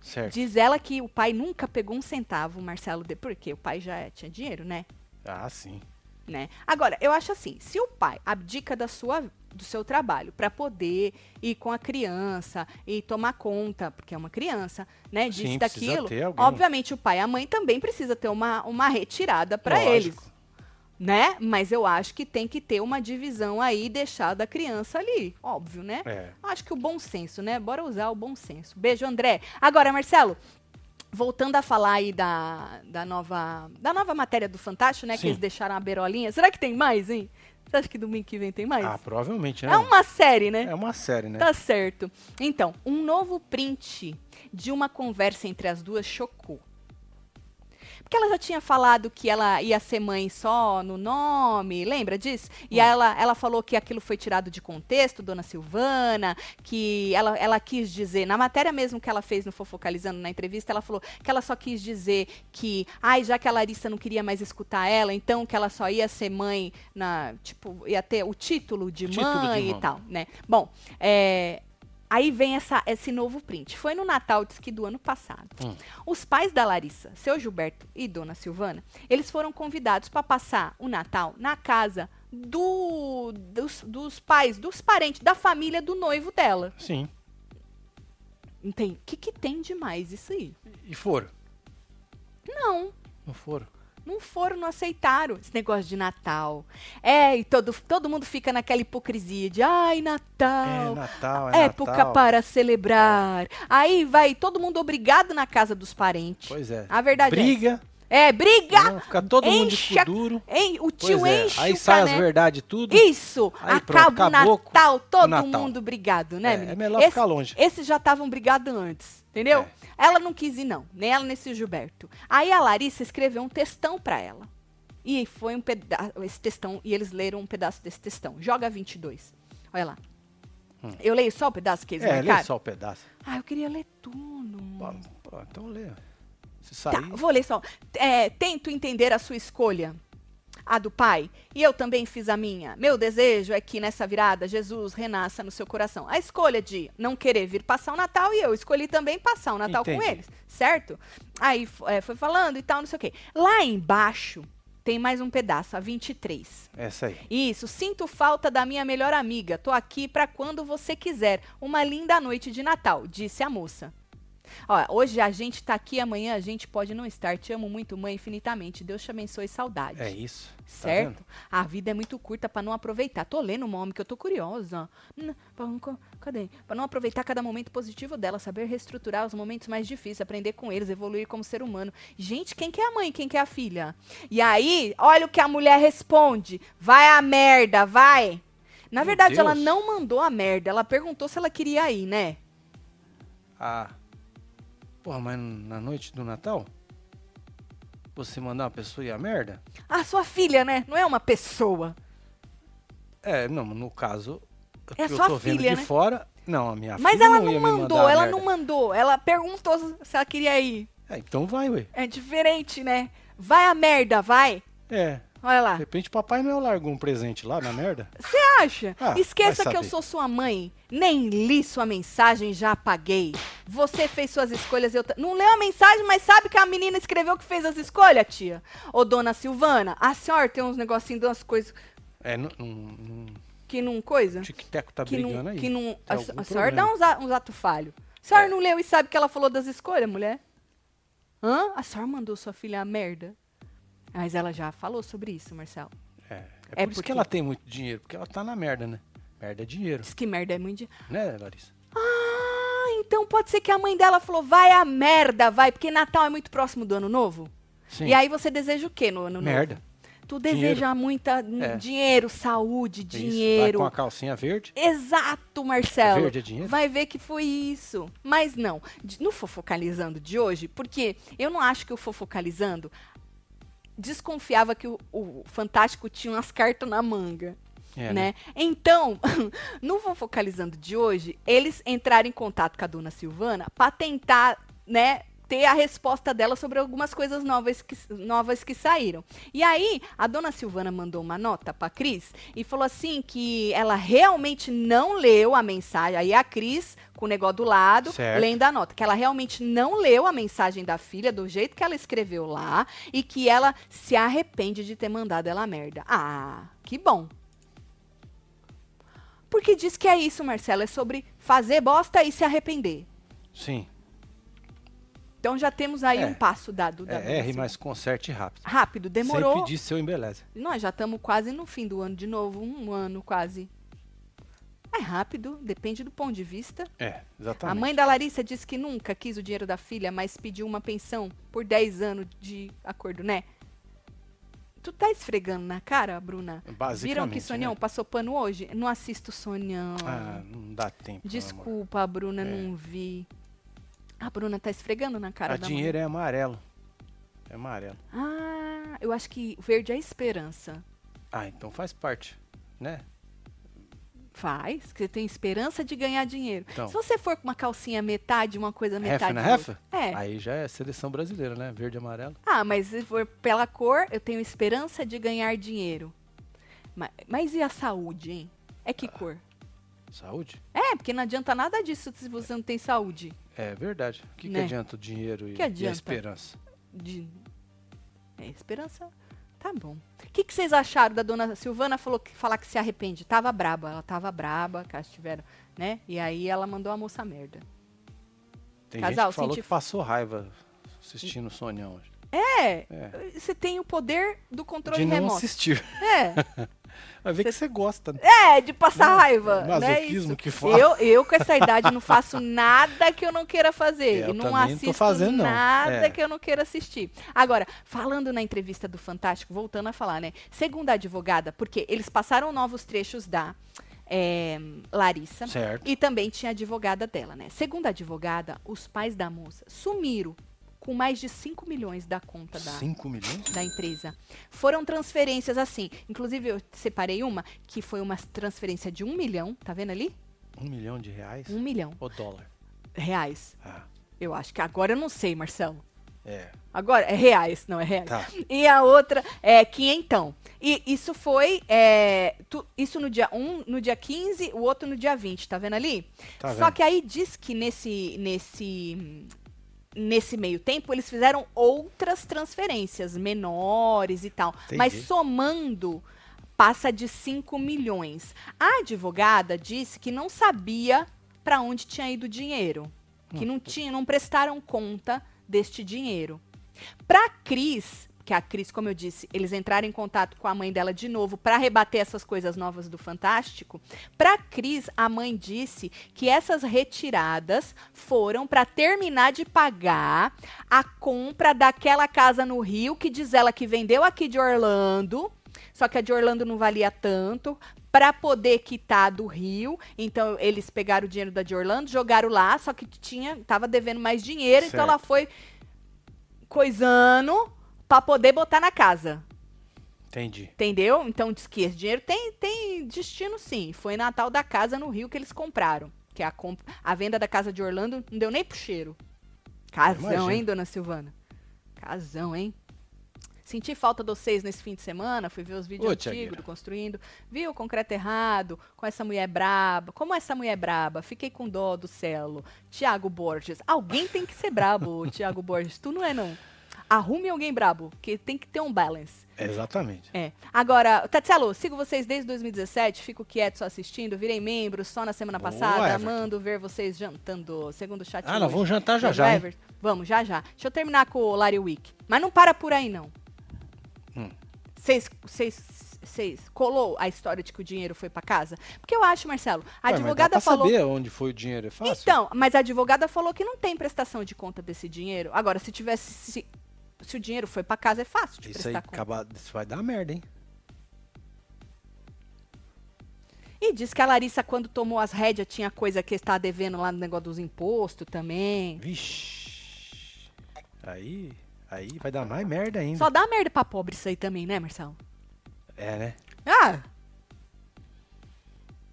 Certo. Diz ela que o pai nunca pegou um centavo, Marcelo, de... porque o pai já tinha dinheiro, né? Ah, sim. né? Agora, eu acho assim, se o pai abdica da sua do seu trabalho para poder ir com a criança e tomar conta, porque é uma criança, né, disso Sim, daquilo, obviamente o pai e a mãe também precisa ter uma, uma retirada para eles, né? Mas eu acho que tem que ter uma divisão aí e deixar da criança ali, óbvio, né? É. Acho que o bom senso, né? Bora usar o bom senso. Beijo, André. Agora, Marcelo, voltando a falar aí da, da, nova, da nova matéria do Fantástico, né? Sim. Que eles deixaram a beirolinha. Será que tem mais, hein? Você acha que domingo que vem tem mais? Ah, provavelmente, né? é uma série, né? É uma série, né? Tá certo. Então, um novo print de uma conversa entre as duas chocou. Porque ela já tinha falado que ela ia ser mãe só no nome, lembra disso? E aí ela, ela falou que aquilo foi tirado de contexto, dona Silvana, que ela, ela quis dizer, na matéria mesmo que ela fez no Fofocalizando na entrevista, ela falou que ela só quis dizer que, ai, já que a Larissa não queria mais escutar ela, então que ela só ia ser mãe na, tipo, ia ter o título de Título de mãe e mãe. tal, né? Bom, é, Aí vem essa, esse novo print. Foi no Natal, diz que do ano passado. Hum. Os pais da Larissa, seu Gilberto e dona Silvana, eles foram convidados para passar o Natal na casa do, dos, dos pais, dos parentes, da família do noivo dela. Sim. Tem, o que, que tem demais isso aí? E foram? Não, Não foram? Não foram, não aceitaram esse negócio de Natal. É, e todo, todo mundo fica naquela hipocrisia de, ai, É Natal, Natal, é época Natal. para celebrar. Aí vai todo mundo obrigado na casa dos parentes. Pois é. A verdade é Briga. É, briga! né? Fica todo mundo de Enche a- cu duro. Hein? O Pois tio é. enche Aí o sai as verdades tudo. Isso! Aí pronto, acaba o acabou com Natal, todo Natal. mundo brigado, né, É, menino? é melhor Esse- ficar longe. Esses já estavam brigados antes, entendeu? É. Ela não quis ir, não. Nem ela, nem esse Gilberto. Aí a Larissa escreveu um textão pra ela. E foi um pedaço, esse textão, e eles leram um pedaço desse textão. Joga 22. Olha lá. Eu leio só o pedaço que eles Hum. É, marcaram? só o pedaço. Ah, eu queria ler tudo. Então lê. Se Tá, sair. vou ler só. É, tento entender a sua escolha. A do Pai, e eu também fiz a minha. Meu desejo é que nessa virada Jesus renasça no seu coração. A escolha de não querer vir passar o Natal e eu escolhi também passar o Natal com Entendi. eles, certo? Aí é, foi falando e tal, não sei o quê. Lá embaixo tem mais um pedaço, a 23. Essa aí. Isso, sinto falta da minha melhor amiga. Tô aqui pra quando você quiser. Uma linda noite de Natal, disse a moça. Ó, hoje a gente tá aqui, amanhã a gente pode não estar. Te amo muito, mãe, infinitamente. Deus te abençoe, saudade. É isso. Tá Certo? vendo? a vida é muito curta pra não aproveitar. Tô lendo uma homem que eu tô curiosa. Cadê? Pra não aproveitar cada momento positivo dela, saber reestruturar os momentos mais difíceis, aprender com eles, evoluir como ser humano. Gente, quem que é a mãe, quem que é a filha? E aí, olha o que a mulher responde. Vai a merda, vai. Na verdade, ela não mandou a merda, ela perguntou se ela queria ir, né? Ah. Porra, mas na noite do Natal? Você mandar uma pessoa ir a merda? Ah, sua filha, né? Não é uma pessoa. É, não, no caso. É que eu sua tô vendo filha, de né? fora. Não, a minha Mas filha ela não, não mandou, a ela merda. não mandou. Ela perguntou se ela queria ir. É, então vai, ué. É diferente, né? Vai a merda, vai. É. Olha lá. De repente Papai Noel largou um presente lá na merda. Você acha? Ah, Esqueça que eu sou sua mãe. Nem li sua mensagem, já apaguei. Você fez suas escolhas, eu ta- não leu a mensagem, mas sabe que a menina escreveu que fez as escolhas, tia? Ô, dona Silvana, a senhora tem uns negocinhos, umas coisas É, não. que não coisa? o Tic-Teco tá que brigando não, aí. que não, a, a senhora dá uns, a- uns atos falhos. A senhora É. não leu e sabe que ela falou das escolhas, mulher? Hã? A senhora mandou sua filha a merda. Mas ela já falou sobre isso, Marcelo. É, é, É por isso porque- que ela tem muito dinheiro, porque ela tá na merda, né? Merda é dinheiro, Diz que merda é muito... de- né, Larissa? Ah, então pode ser que a mãe dela falou, vai a merda, vai, porque Natal é muito próximo do Ano Novo. Sim. E aí você deseja o quê no Ano Merda. Novo? Tu deseja muita É. dinheiro, saúde, Isso, Vai dinheiro. com a calcinha verde. Exato, Marcelo. Verde é dinheiro? Vai ver que foi isso. Mas não, no Fofocalizando de hoje, porque eu não acho que o Fofocalizando desconfiava que o, o Fantástico tinha umas cartas na manga. É, né? Então, <laughs> no Fofocalizando de hoje, eles entraram em contato com a dona Silvana para tentar, né, ter a resposta dela sobre algumas coisas novas que, novas que saíram. E aí, a dona Silvana mandou uma nota para Cris e falou assim que ela realmente não leu a mensagem. Aí a Cris, com o negócio do lado, Certo. lendo a nota, que ela realmente não leu a mensagem da filha do jeito que ela escreveu lá e que ela se arrepende de ter mandado ela a merda. Ah, que bom. Porque diz que é isso, Marcelo, é sobre fazer bosta e se arrepender. Sim. Então já temos aí É. um passo dado. Da É, R, mas conserte rápido. Rápido, demorou. Sempre diz seu embeleza. Nós já estamos quase no fim do ano de novo, um ano quase. É rápido, depende do ponto de vista. É, exatamente. A mãe da Larissa disse que nunca quis o dinheiro da filha, mas pediu uma pensão por 10 anos de acordo, né? Tu tá esfregando na cara, Bruna? Basicamente, Viram que Sonhão né? passou pano hoje? Não assisto Sonhão. Ah, não dá tempo. Desculpa, Bruna, É. não vi. A Bruna tá esfregando na cara A da dinheiro é amarelo. É amarelo. Ah, eu acho que verde é esperança. Ah, então faz parte, né? Faz, que você tem esperança de ganhar dinheiro. Então. Se você for com uma calcinha metade, uma coisa metade. Refa na outra- refa? É. Aí já é seleção brasileira, né? Verde e amarelo. Ah, mas se for pela cor, eu tenho esperança de ganhar dinheiro. Ma- Mas, e a saúde, hein? É que cor? Saúde? É, porque não adianta nada disso se você não tem saúde. É verdade. O que, que Né? adianta o dinheiro e, Que e a adianta? esperança? De... É, esperança. Tá bom. O que, que vocês acharam da dona Silvana falou que falar que se arrepende? Tava braba, ela tava braba, que elas tiveram, né? E aí ela mandou a moça merda. Tem Casal, gente que falou senti- que passou raiva assistindo o Sonhão hoje. É, É. você tem o poder do controle De não remoto. assistir. É, <laughs> Vai ver que você gosta, né? é, de passar Não, raiva, né? masoquismo Isso. que fala. Eu, eu, com essa idade, não faço nada que eu não queira fazer. É, eu e não não assisto fazendo, não. nada É. que eu não queira assistir. Agora, falando na entrevista do Fantástico, voltando a falar, né? Segundo a advogada, porque eles passaram novos trechos da é, Larissa. Certo. E também tinha a advogada dela, né? Segundo a advogada, os pais da moça sumiram com mais de 5 milhões da conta da, 5 milhões? da empresa. Foram transferências assim. Inclusive, eu separei uma que foi uma transferência de um milhão, tá vendo ali? Um milhão de reais? Um milhão Ou dólar? reais. Ah, Eu acho que agora eu não sei, Marcelo. É. Agora, é reais, não é reais. Tá. E a outra é quinhentão. E isso foi, é, tu- isso no dia 1, no dia 15, o outro no dia 20, tá vendo ali? Tá Só vendo? que aí diz que nesse, nesse, nesse meio tempo eles fizeram outras transferências menores e tal. Entendi. Mas somando, passa de 5 milhões. A advogada disse que não sabia para onde tinha ido o dinheiro. Que não, tinha, não prestaram conta deste dinheiro. Para Cris, que a Cris, como eu disse, eles entraram em contato com a mãe dela de novo para rebater essas coisas novas do Fantástico. Para Cris, a mãe disse que essas retiradas foram para terminar de pagar a compra daquela casa no Rio que diz ela que vendeu aqui de Orlando. Só que a de Orlando não valia tanto para poder quitar do Rio. Então eles pegaram o dinheiro da de Orlando, jogaram lá, só que tinha, tava devendo mais dinheiro, então Certo. ela foi coisando para poder botar na casa. Entendi. Entendeu? Então diz que esse dinheiro tem, tem destino sim. Foi na tal da casa no Rio que eles compraram. Que a, comp- a venda da casa de Orlando não deu nem pro cheiro. Casão, hein, dona Silvana? Casão, hein? Senti falta de vocês nesse fim de semana, fui ver os vídeos Ô, antigos do Construindo. Vi o concreto errado, com essa mulher braba. Como essa mulher braba? Fiquei com dó do Celo. Tiago Borges. Alguém tem que ser brabo, Tiago Borges. Tu não é, não. Arrume alguém brabo, que tem que ter um balance. Exatamente. É. Agora, Tatselo, sigo vocês desde 2017, fico quieto só assistindo, virei membro só na semana Boa, passada, Everton. mando ver vocês jantando, segundo o chat Ah, nós hoje. vamos jantar já já. hein? Vamos, já já. Deixa eu terminar com o Larry Week. Mas não para por aí, não. Hum. Vocês vocês colou a história de que o dinheiro foi pra casa? Porque eu acho, Marcelo, a Ué, mas dá advogada pra falou... saber onde foi o dinheiro, é fácil? Então, mas a advogada falou que não tem prestação de conta desse dinheiro. Agora, se tivesse... Se, se o dinheiro foi pra casa, é fácil de Isso aí conta. acaba, isso vai dar merda, hein? E diz que a Larissa, quando tomou as rédeas, tinha coisa que está devendo lá no negócio dos impostos também. Vixe. Aí, aí vai dar mais merda ainda. Só dá merda pra pobre isso aí também, né, Marcelo? É, né? Ah!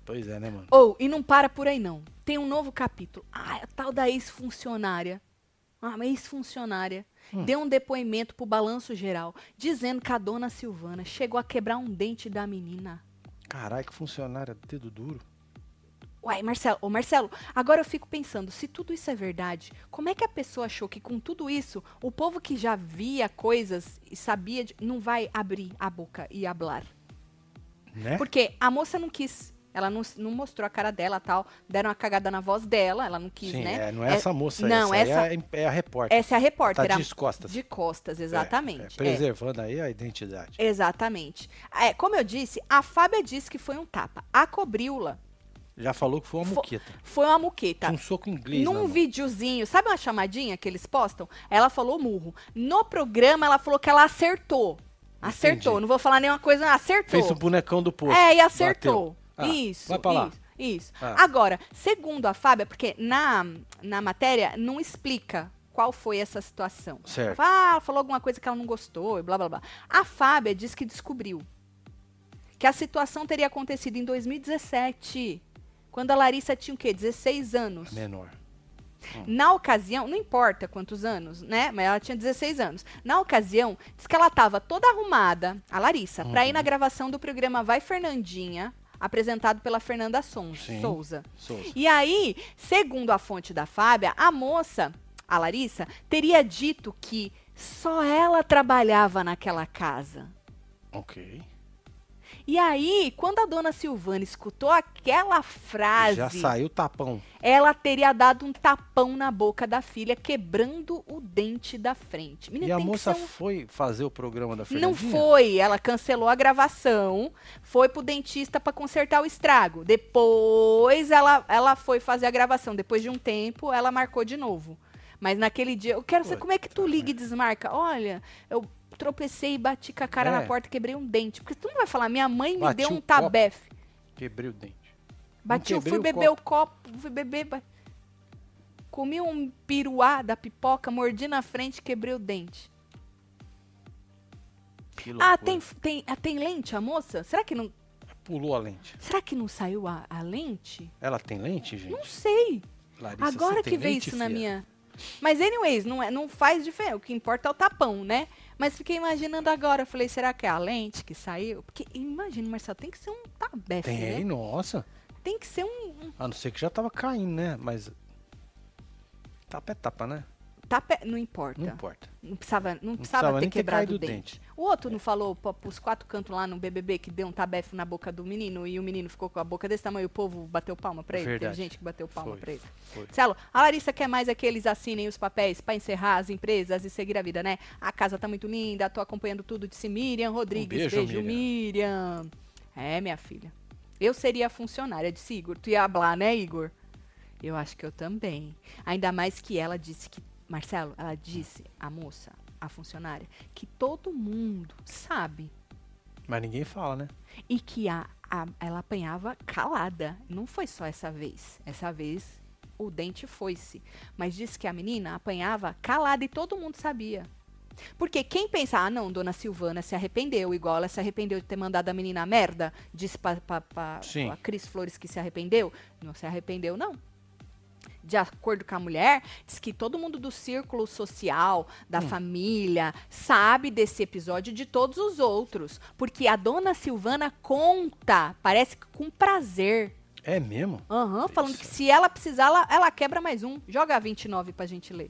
Pois é, né, mano? Ou, e não para por aí não. Tem um novo capítulo. Ah, a tal da ex-funcionária. Ah, uma ex-funcionária. Hum. Deu um depoimento pro balanço geral, dizendo que a dona Silvana chegou a quebrar um dente da menina. Caralho, que funcionária, dedo duro. Uai, Marcelo, ô Marcelo, agora eu fico pensando, se tudo isso é verdade, como é que a pessoa achou que com tudo isso, o povo que já via coisas e sabia, de- não vai abrir a boca e hablar? Né? Porque a moça não quis, ela não, não mostrou a cara dela tal, deram uma cagada na voz dela, ela não quis, Sim, né? é, não é, essa moça não, essa, essa- é, é a repórter. Essa é a repórter. tá a- de costas. de costas, É, exatamente. é, é. preservando aí a identidade. Exatamente. É, como eu disse, a Fábia disse que foi um tapa. A Cobrila Já falou que foi uma Fo- muqueta. foi uma muqueta. Um soco inglês Num videozinho, sabe uma chamadinha que eles postam? Ela falou murro. No programa, ela falou que ela acertou. Acertou. Entendi. Não vou falar nenhuma coisa, acertou. Fez o bonecão do posto. É, e acertou. Bateu. Ah, isso, vai pra lá. isso, isso. Ah. Agora, segundo a Fábia, porque na, na matéria não explica qual foi essa situação. Certo. Ah, falou alguma coisa que ela não gostou e blá blá blá. A Fábia diz que descobriu que a situação teria acontecido em 2017, quando a Larissa tinha o quê? 16 anos. Menor. Na ocasião, não importa quantos anos, né? Mas ela tinha 16 anos. Na ocasião, diz que ela estava toda arrumada, a Larissa, Uhum. ir na gravação do programa Vai Fernandinha, apresentado pela Fernanda. Souza. Souza. E aí, segundo a fonte da Fábia, a moça, a Larissa, teria dito que só ela trabalhava naquela casa. Ok. E aí, quando a dona Silvana escutou aquela frase, Já saiu o tapão. ela teria dado um tapão na boca da filha, quebrando o dente da frente. Menina, E a moça um- foi fazer o programa da Não Fernandinha? foi, ela cancelou a gravação, foi pro dentista para consertar o estrago. Depois ela, ela foi fazer a gravação. Depois de um tempo, ela marcou de novo. Mas naquele dia, eu quero saber como é que tu liga e desmarca. Olha, eu tropecei e bati com a cara É. na porta, quebrei um dente. Porque tu não vai falar, minha mãe me Bati deu o um copo. tabefe. Quebrei o dente. Bati, eu quebrei fui o beber o copo, fui beber. ba- Comi um piruá da pipoca, mordi na frente, quebrei o dente. Que Ah, loucura. tem, tem, ah, tem lente a moça? Será que não, Pulou a lente. será que não saiu a, a lente? Ela tem lente, gente? Não sei. Larissa, Agora você que tem veio lente, isso na fia? minha. Mas, anyways, não, é, não faz diferença. O que importa é o tapão, né? Mas fiquei imaginando agora. Falei, será que é a lente que saiu? Porque, imagina, Marcelo, tem que ser um tabefe, Tem, né? nossa. Tem que ser um, um A não ser que já tava caindo, né? Mas. Tapa é tapa, né? Tape... Não importa. Não importa. Não precisava, não Não precisava precisava ter quebrado o dente. dente. O outro não falou pros quatro cantos lá no BBB que deu um tabefe na boca do menino e o menino ficou com a boca desse tamanho e o povo bateu palma pra ele? Verdade. Teve gente que bateu palma pra ele. foi. Celo, a Larissa quer mais é que eles assinem os papéis pra encerrar as empresas e seguir a vida, né? A casa tá muito linda, tô acompanhando tudo, disse Miriam Rodrigues. beijo, beijo Miriam. É, minha filha. Eu seria a funcionária, disse Igor. Tu ia hablar, né, Igor? Eu acho que eu também. Ainda mais que ela disse que. Marcelo, ela disse, a moça, a funcionária, que todo mundo sabe Mas ninguém fala, né? e que a, a- ela apanhava calada. Não foi só essa vez. Essa vez o dente foi-se. Mas disse que a menina apanhava calada e todo mundo sabia. Porque quem pensa, ah, não, dona Silvana se arrependeu, igual ela se arrependeu de ter mandado a menina a merda, disse pra, pra, pra- pra Cris Flores que se arrependeu. Não se arrependeu, não. De acordo com a mulher, diz que todo mundo do círculo social, da família, sabe desse episódio de todos os outros. Porque a dona Silvana conta, parece que com prazer. É mesmo? Aham, falando Isso. que se ela precisar, ela, ela quebra mais um. Joga a 29 pra gente ler.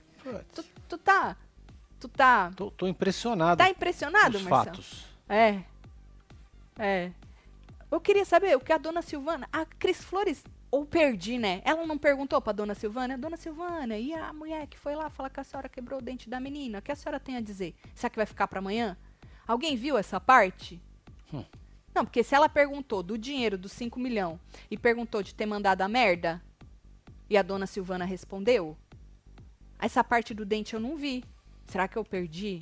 Tu, tu tá. Tu tá. Tô, tô impressionado Tá impressionado, os Marcelo? fatos. É. É. Eu queria saber o que a dona Silvana. A Cris Flores, ou perdi, né? Ela não perguntou pra dona Silvana? Dona Silvana, e a mulher que foi lá falar que a senhora quebrou o dente da menina? O que a senhora tem a dizer? Será que vai ficar pra amanhã? Alguém viu essa parte? Hum. Não, porque se ela perguntou do dinheiro dos 5 milhões e perguntou de ter mandado a merda, e a dona Silvana respondeu, essa parte do dente eu não vi. Será que eu perdi?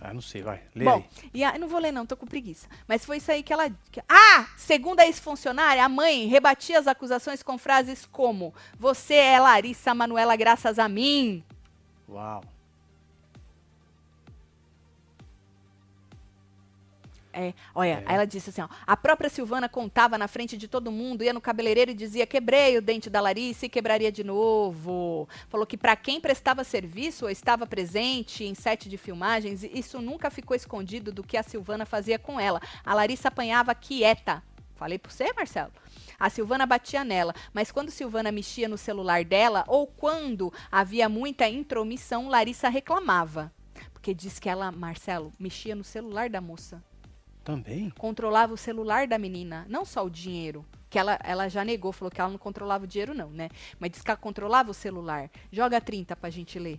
Ah, não sei, vai. Lê Bom, aí. e a, não vou ler não, tô com preguiça. Mas foi isso aí que ela... que- ah! Segundo a ex-funcionária, a mãe rebatia as acusações com frases como Você é Larissa Manuela graças a mim. Uau. É, olha, É. aí ela disse assim, ó, a própria Silvana contava na frente de todo mundo, ia no cabeleireiro e dizia, quebrei o dente da Larissa e quebraria de novo. Falou que para quem prestava serviço ou estava presente em set de filmagens, isso nunca ficou escondido do que a Silvana fazia com ela. A Larissa apanhava quieta. Falei por você, Marcelo? A Silvana batia nela, mas quando Silvana mexia no celular dela ou quando havia muita intromissão, Larissa reclamava. Porque diz que ela, Marcelo, mexia no celular da moça Também? controlava o celular da menina, não só o dinheiro. Que ela, ela já negou, falou que ela não controlava o dinheiro, não, né? Mas disse que ela controlava o celular. Joga 30 pra gente ler.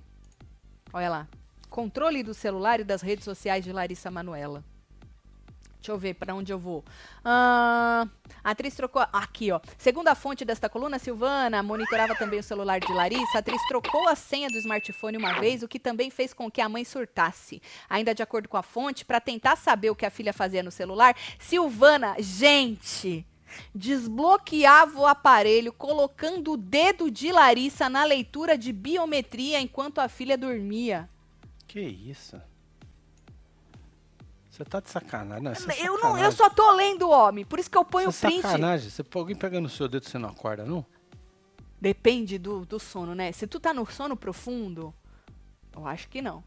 Olha lá. Controle do celular e das redes sociais de Larissa Manuela. Deixa eu ver para onde eu vou. Ah, a atriz trocou. Aqui, ó. Segundo a fonte desta coluna, Silvana monitorava também o celular de Larissa. A atriz trocou a senha do smartphone uma vez, o que também fez com que a mãe surtasse. Ainda de acordo com a fonte, para tentar saber o que a filha fazia no celular, Silvana, gente, desbloqueava o aparelho colocando o dedo de Larissa na leitura de biometria enquanto a filha dormia. Que isso? Você tá de sacanagem? Isso é Eu, não, eu sacanagem. só tô lendo o homem, por isso que eu ponho o é print. sacanagem. Você, alguém pegando o seu dedo, você não acorda, não? Depende do, do sono, né? Se tu tá no sono profundo, eu acho que não.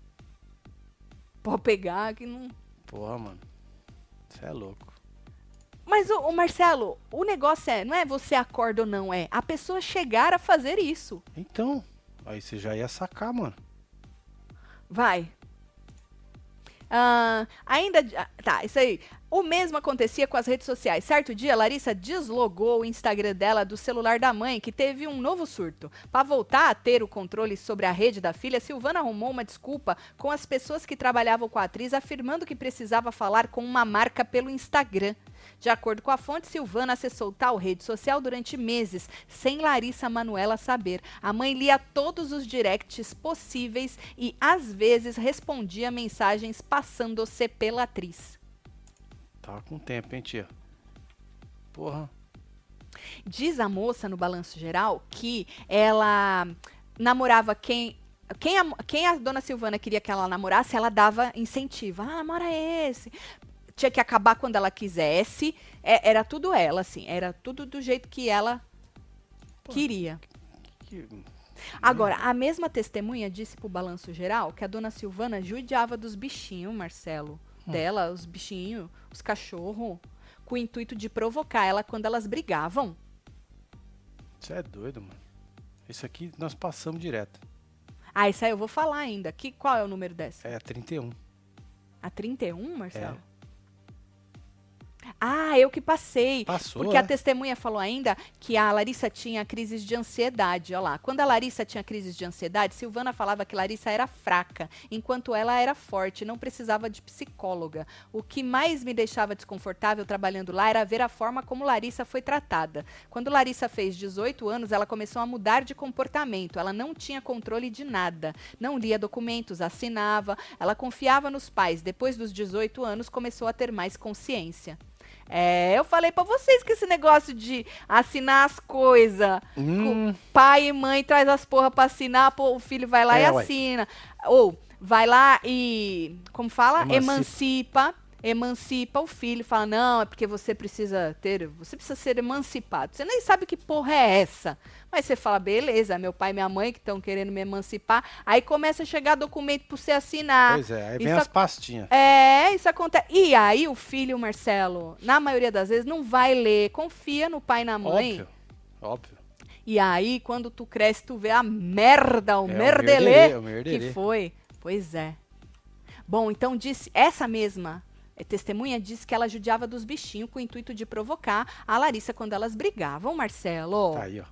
Pode pegar que não. Porra, mano. Você é louco. Mas, o, Marcelo, o negócio é, não é você acorda ou não, é a pessoa chegar a fazer isso. Então, aí você já ia sacar, mano. Vai. Ah, ainda. ah, Tá, isso aí. O mesmo acontecia com as redes sociais. Certo dia, Larissa deslogou o Instagram dela do celular da mãe, que teve um novo surto. Para voltar a ter o controle sobre a rede da filha, Silvana arrumou uma desculpa com as pessoas que trabalhavam com a atriz, afirmando que precisava falar com uma marca pelo Instagram. De acordo com a fonte, Silvana acessou tal rede social durante meses, sem Larissa Manuela saber. A mãe lia todos os directs possíveis e, às vezes, respondia mensagens passando-se pela atriz. Tava com tempo, hein, tia? Porra. Diz a moça no balanço geral que ela namorava quem. Quem a, quem a dona Silvana queria que ela namorasse, ela dava incentivo. Ah, namora esse. Tinha que acabar quando ela quisesse. É- era tudo ela, assim. Era tudo do jeito que ela Pô. queria. Que... Agora, a mesma testemunha disse pro balanço geral que a dona Silvana judiava dos bichinhos, Marcelo. Dela, os bichinhos, os cachorros, com o intuito de provocar ela quando elas brigavam. Você é doido, mano. Isso aqui nós passamos direto. Ah, isso aí eu vou falar ainda. Que, qual é o número dessa? É a 31. A 31, É. Ah, eu que passei. Passou, Porque a né? testemunha falou ainda que a Larissa tinha crises de ansiedade. Olha lá. Quando a Larissa tinha crises de ansiedade, Silvana falava que Larissa era fraca, enquanto ela era forte, não precisava de psicóloga. O que mais me deixava desconfortável trabalhando lá era ver a forma como Larissa foi tratada. Quando Larissa fez 18 anos, ela começou a mudar de comportamento. Ela não tinha controle de nada. Não lia documentos, assinava. Ela confiava nos pais. Depois dos 18 anos, começou a ter mais consciência. É, eu falei pra vocês que esse negócio de assinar as coisas, Hum, pai e mãe traz as porra pra assinar, pô, o filho vai lá É, e ué. assina. Ou vai lá e, como fala? Emancipa. Emancipa. Emancipa o filho, fala, não, é porque você precisa ter, você precisa ser emancipado. Você nem sabe que porra é essa. Mas você fala, beleza, meu pai e minha mãe que estão querendo me emancipar. Aí começa a chegar documento pra você assinar. pois é, aí vem isso as pastinhas. É, isso acontece. E aí o filho, Marcelo, na maioria das vezes, não vai ler, confia no pai e na mãe. Óbvio, óbvio. E aí, quando tu cresce, tu vê a merda, o É, o merdelê merdelê, o que merdelê. foi. Pois é. Bom, então disse, essa mesma testemunha disse que ela judiava dos bichinhos com o intuito de provocar a Larissa quando elas brigavam, Marcelo. Tá aí, ó.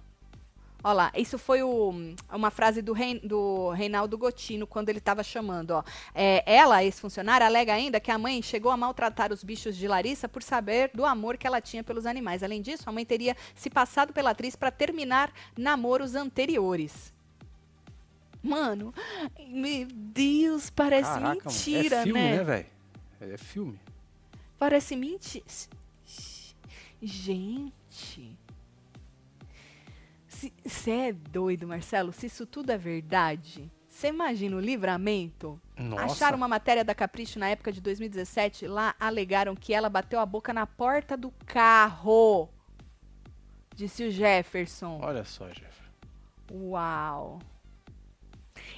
Olha lá, isso foi o- uma frase do, Rein- do Reinaldo Gotino quando ele estava chamando. Ó. É, ela, ex-funcionária, alega ainda que a mãe chegou a maltratar os bichos de Larissa por saber do amor que ela tinha pelos animais. Além disso, a mãe teria se passado pela atriz para terminar namoros anteriores. Mano, meu Deus, parece Caraca, mano. mentira, É filme, né? né? É filme. Parece mentira. Gente. Você é doido, Marcelo? Se isso tudo é verdade, você imagina o livramento? Nossa. Acharam uma matéria da Capricho na época de 2017. Lá alegaram que ela bateu a boca na porta do carro. Disse o Jefferson. Olha só, Jeff. Uau!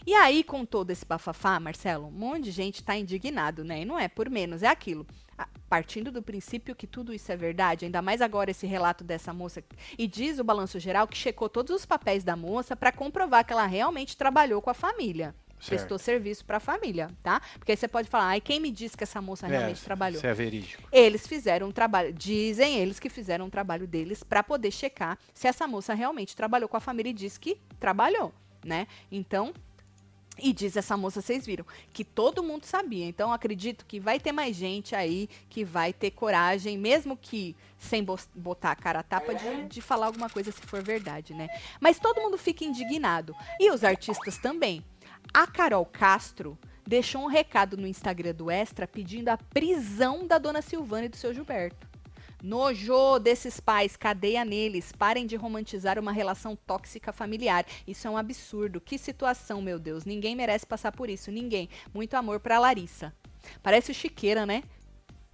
E aí, com todo esse bafafá, Marcelo, um monte de gente tá indignado, né? E não é por menos, é aquilo. Partindo do princípio que tudo isso é verdade, ainda mais agora esse relato dessa moça. E diz o balanço geral que checou todos os papéis da moça para comprovar que ela realmente trabalhou com a família. Prestou serviço para a família, tá? Porque aí você pode falar, ai, quem me disse que essa moça realmente trabalhou? Isso é verídico. Eles fizeram um trabalho, dizem eles que fizeram um trabalho deles para poder checar se essa moça realmente trabalhou com a família e diz que trabalhou, né? Então, e diz essa moça, vocês viram, que todo mundo sabia. Então, acredito que vai ter mais gente aí que vai ter coragem, mesmo que sem botar a cara a tapa, de, de falar alguma coisa se for verdade, né? Mas todo mundo fica indignado. E os artistas também. A Carol Castro deixou um recado no Instagram do Extra pedindo a prisão da dona Silvana e do seu Gilberto. Nojo desses pais, cadeia neles. Parem de romantizar uma relação tóxica familiar. Isso é um absurdo. Que situação, meu Deus. Ninguém merece passar por isso. Ninguém. Muito amor pra Larissa. Parece o Chiqueira, né?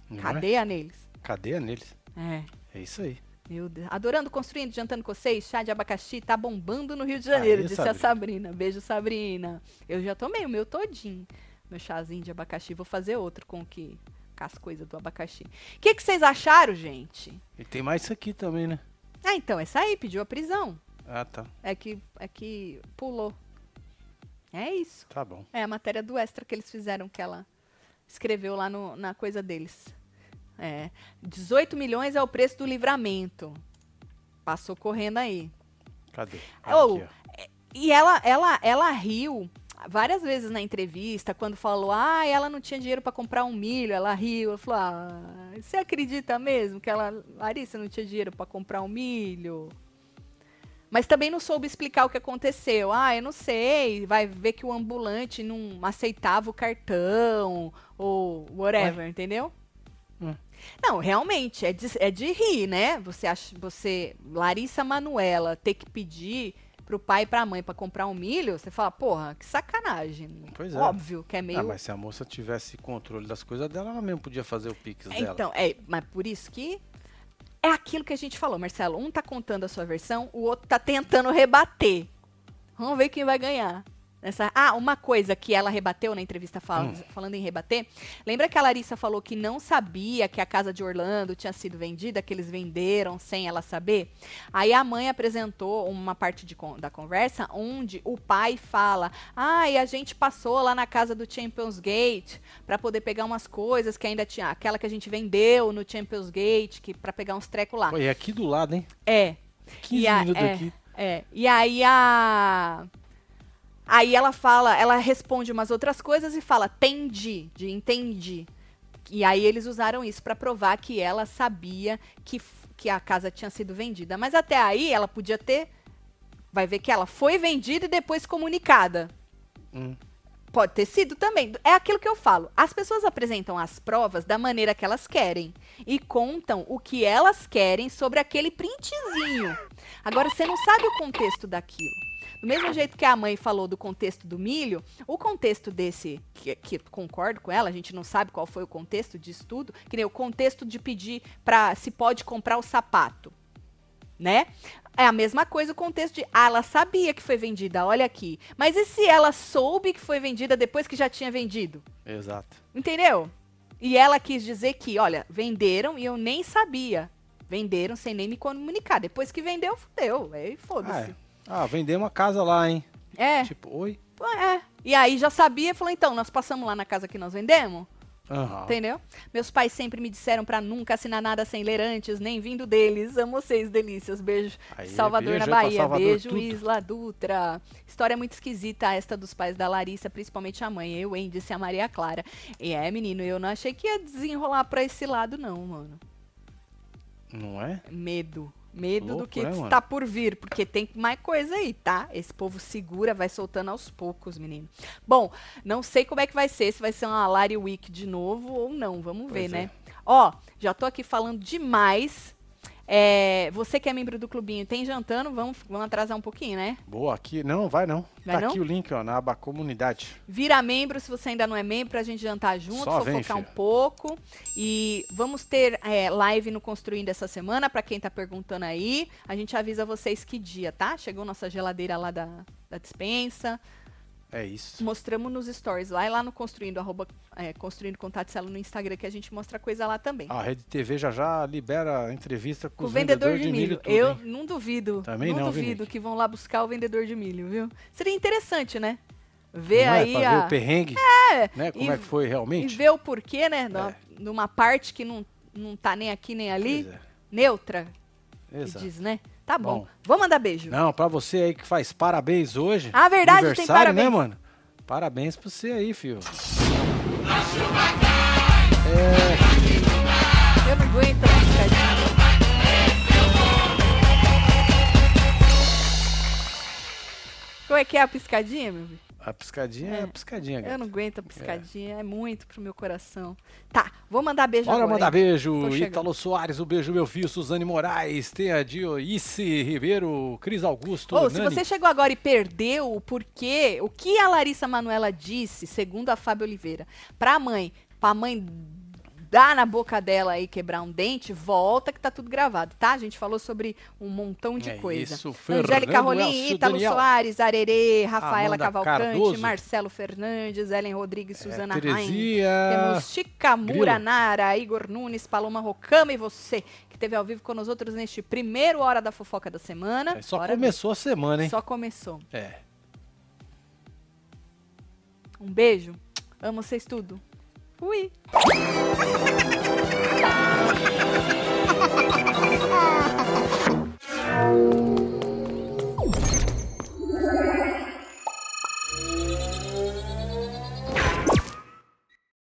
Não é? Cadeia neles. Cadeia neles. É. É isso aí. Meu Deus. Adorando, construindo, jantando com vocês. Chá de abacaxi tá bombando no Rio de Janeiro, Aí, disse a Sabrina. Beijo, Sabrina. Eu já tomei o meu todinho. Meu chazinho de abacaxi. Vou fazer outro com o que as coisas do abacaxi. O que, que vocês acharam, gente? E tem mais isso aqui também, né? Ah, então, essa aí pediu a prisão. Ah, tá. É que, é que pulou. É isso. Tá bom. É a matéria do extra que eles fizeram, que ela escreveu lá no- na coisa deles. É. 18 milhões é o preço do livramento. Passou correndo aí. Cadê? Aqui, ó. E ela, ela, ela riu várias vezes na entrevista, quando falou, ah, ela não tinha dinheiro para comprar um milho, ela riu, ela falou, ah, você acredita mesmo que ela, Larissa não tinha dinheiro para comprar um milho? Mas também não soube explicar o que aconteceu. Ah, eu não sei, vai ver que o ambulante não aceitava o cartão, ou whatever, entendeu? Hum. Não, realmente, é de, é de rir, né? Você, acha, você, Larissa Manuela, ter que pedir pro pai e pra mãe pra comprar um milho, você fala, porra, que sacanagem. Pois é. Óbvio que é meio. Ah, mas se a moça tivesse controle das coisas dela, ela mesmo podia fazer o pix dela. Então, é, mas por isso que é aquilo que a gente falou, Marcelo. Um tá contando a sua versão, o outro tá tentando rebater. Vamos ver quem vai ganhar. Ah, uma coisa que ela rebateu na entrevista, fal Hum. falando em rebater. Lembra que a Larissa falou que não sabia que a casa de Orlando tinha sido vendida, que eles venderam sem ela saber? Aí a mãe apresentou uma parte de da conversa onde o pai fala: Ah, e a gente passou lá na casa do Champions Gate para poder pegar umas coisas que ainda tinha. Aquela que a gente vendeu no Champions Gate, que para pegar uns trecos lá. Pô, e aqui do lado, hein? É. 15 E a- minutos é, aqui. É. E aí a. Aí ela fala, ela responde umas outras coisas e fala, tendi, de entendi. E aí eles usaram isso pra provar que ela sabia que, que a casa tinha sido vendida. Mas até aí ela podia ter. Vai ver que ela foi vendida e depois comunicada. Hum. Pode ter sido também. É aquilo que eu falo. As pessoas apresentam as provas da maneira que elas querem. E contam o que elas querem sobre aquele printzinho. Agora, você não sabe o contexto daquilo. Do mesmo jeito que a mãe falou do contexto do milho, o contexto desse, que, que concordo com ela, a gente não sabe qual foi o contexto disso tudo, que nem o contexto de pedir para se pode comprar o sapato, né? É a mesma coisa o contexto de, ah, ela sabia que foi vendida, olha aqui. Mas e se ela soube que foi vendida depois que já tinha vendido? Exato. Entendeu? E ela quis dizer que, olha, venderam e eu nem sabia. Venderam sem nem me comunicar. Depois que vendeu, fudeu. Aí Ah, foda-se. é. Ah, vendemos uma casa lá, hein? É. Tipo, oi? É. E aí já sabia, falou, então, nós passamos lá na casa que nós vendemos, Aham. entendeu? Meus pais sempre me disseram pra nunca assinar nada sem ler antes, nem vindo deles. Amo vocês, delícias. Beijo. Aí, Salvador beijo na Bahia. Salvador, beijo, tudo. Isla Dutra. História muito esquisita esta dos pais da Larissa, principalmente a mãe. Eu, hein, disse a Maria Clara. E é, menino, eu não achei que ia desenrolar pra esse lado, não, mano. Não é? Medo. Medo do Louco, que né, mano? está por vir, porque tem mais coisa aí, tá? Esse povo segura, vai soltando aos poucos, menino. Bom, não sei como é que vai ser, se vai ser uma Lari Week de novo ou não, vamos ver, Pois né? é. Ó, já tô aqui falando demais. É, você que é membro do clubinho, tem jantando, vamos, vamos atrasar um pouquinho, né? Boa, aqui. Não, vai não. Vai tá não? aqui o link, ó, na aba comunidade. Vira membro se você ainda não é membro, pra gente jantar junto, Só vem, fofocar um filha. pouco. E vamos ter é, live no Construindo essa semana, pra quem tá perguntando aí. A gente avisa vocês que dia, tá? Chegou nossa geladeira lá da, da dispensa. É isso. Mostramos nos stories lá e lá no Construindo, arroba, é, Construindo Contato Celo no Instagram, que a gente mostra coisa lá também. A Rede TV já já libera a entrevista com o vendedor vendedores de milho. tudo, eu hein? não duvido. Também não não, duvido que vão lá buscar o vendedor de milho, viu? Seria interessante, né? Ver Não é? aí pra a. ver o perrengue, É, né? Como e- é que foi E realmente. ver o porquê, né? Numa, É. numa parte que não, não tá nem aqui nem ali. É. Neutra, que Exato. diz, né? Tá bom. Bom. Vou mandar beijo. Não, pra você aí que faz parabéns hoje. Ah, verdade, tem aniversário, parabéns. né, mano? Parabéns pra você aí, filho. Eu não aguento. Como é que é a piscadinha, meu filho? A piscadinha é, É. a piscadinha, Eu gata. não aguento a piscadinha, é, muito pro meu coração. Tá, vou mandar beijo Bora agora. mandar hein? beijo. Ítalo Soares, um beijo, meu filho. Suzane Moraes, tem a Dioice Ribeiro, Cris Augusto, Ô, se você chegou agora e perdeu o porquê, o que a Larissa Manuela disse, segundo a Fábio Oliveira, pra mãe, pra mãe dar na boca dela aí quebrar um dente, volta que tá tudo gravado, tá? A gente falou sobre um montão de É coisa. isso, Angélica Rolim, Ítalo Daniel. Soares, Arerê, Rafaela Amanda Cavalcante, Cardoso. Marcelo Fernandes, Ellen Rodrigues, É, Suzana Rain. Terezinha. Temos Chica. Muranara, Igor Nunes, Paloma Rocama e você, que esteve ao vivo com nós outros neste primeiro Hora da Fofoca da semana. É, só começou a semana, hein? Só começou. É. Um beijo. Amo vocês tudo. Fui. <laughs>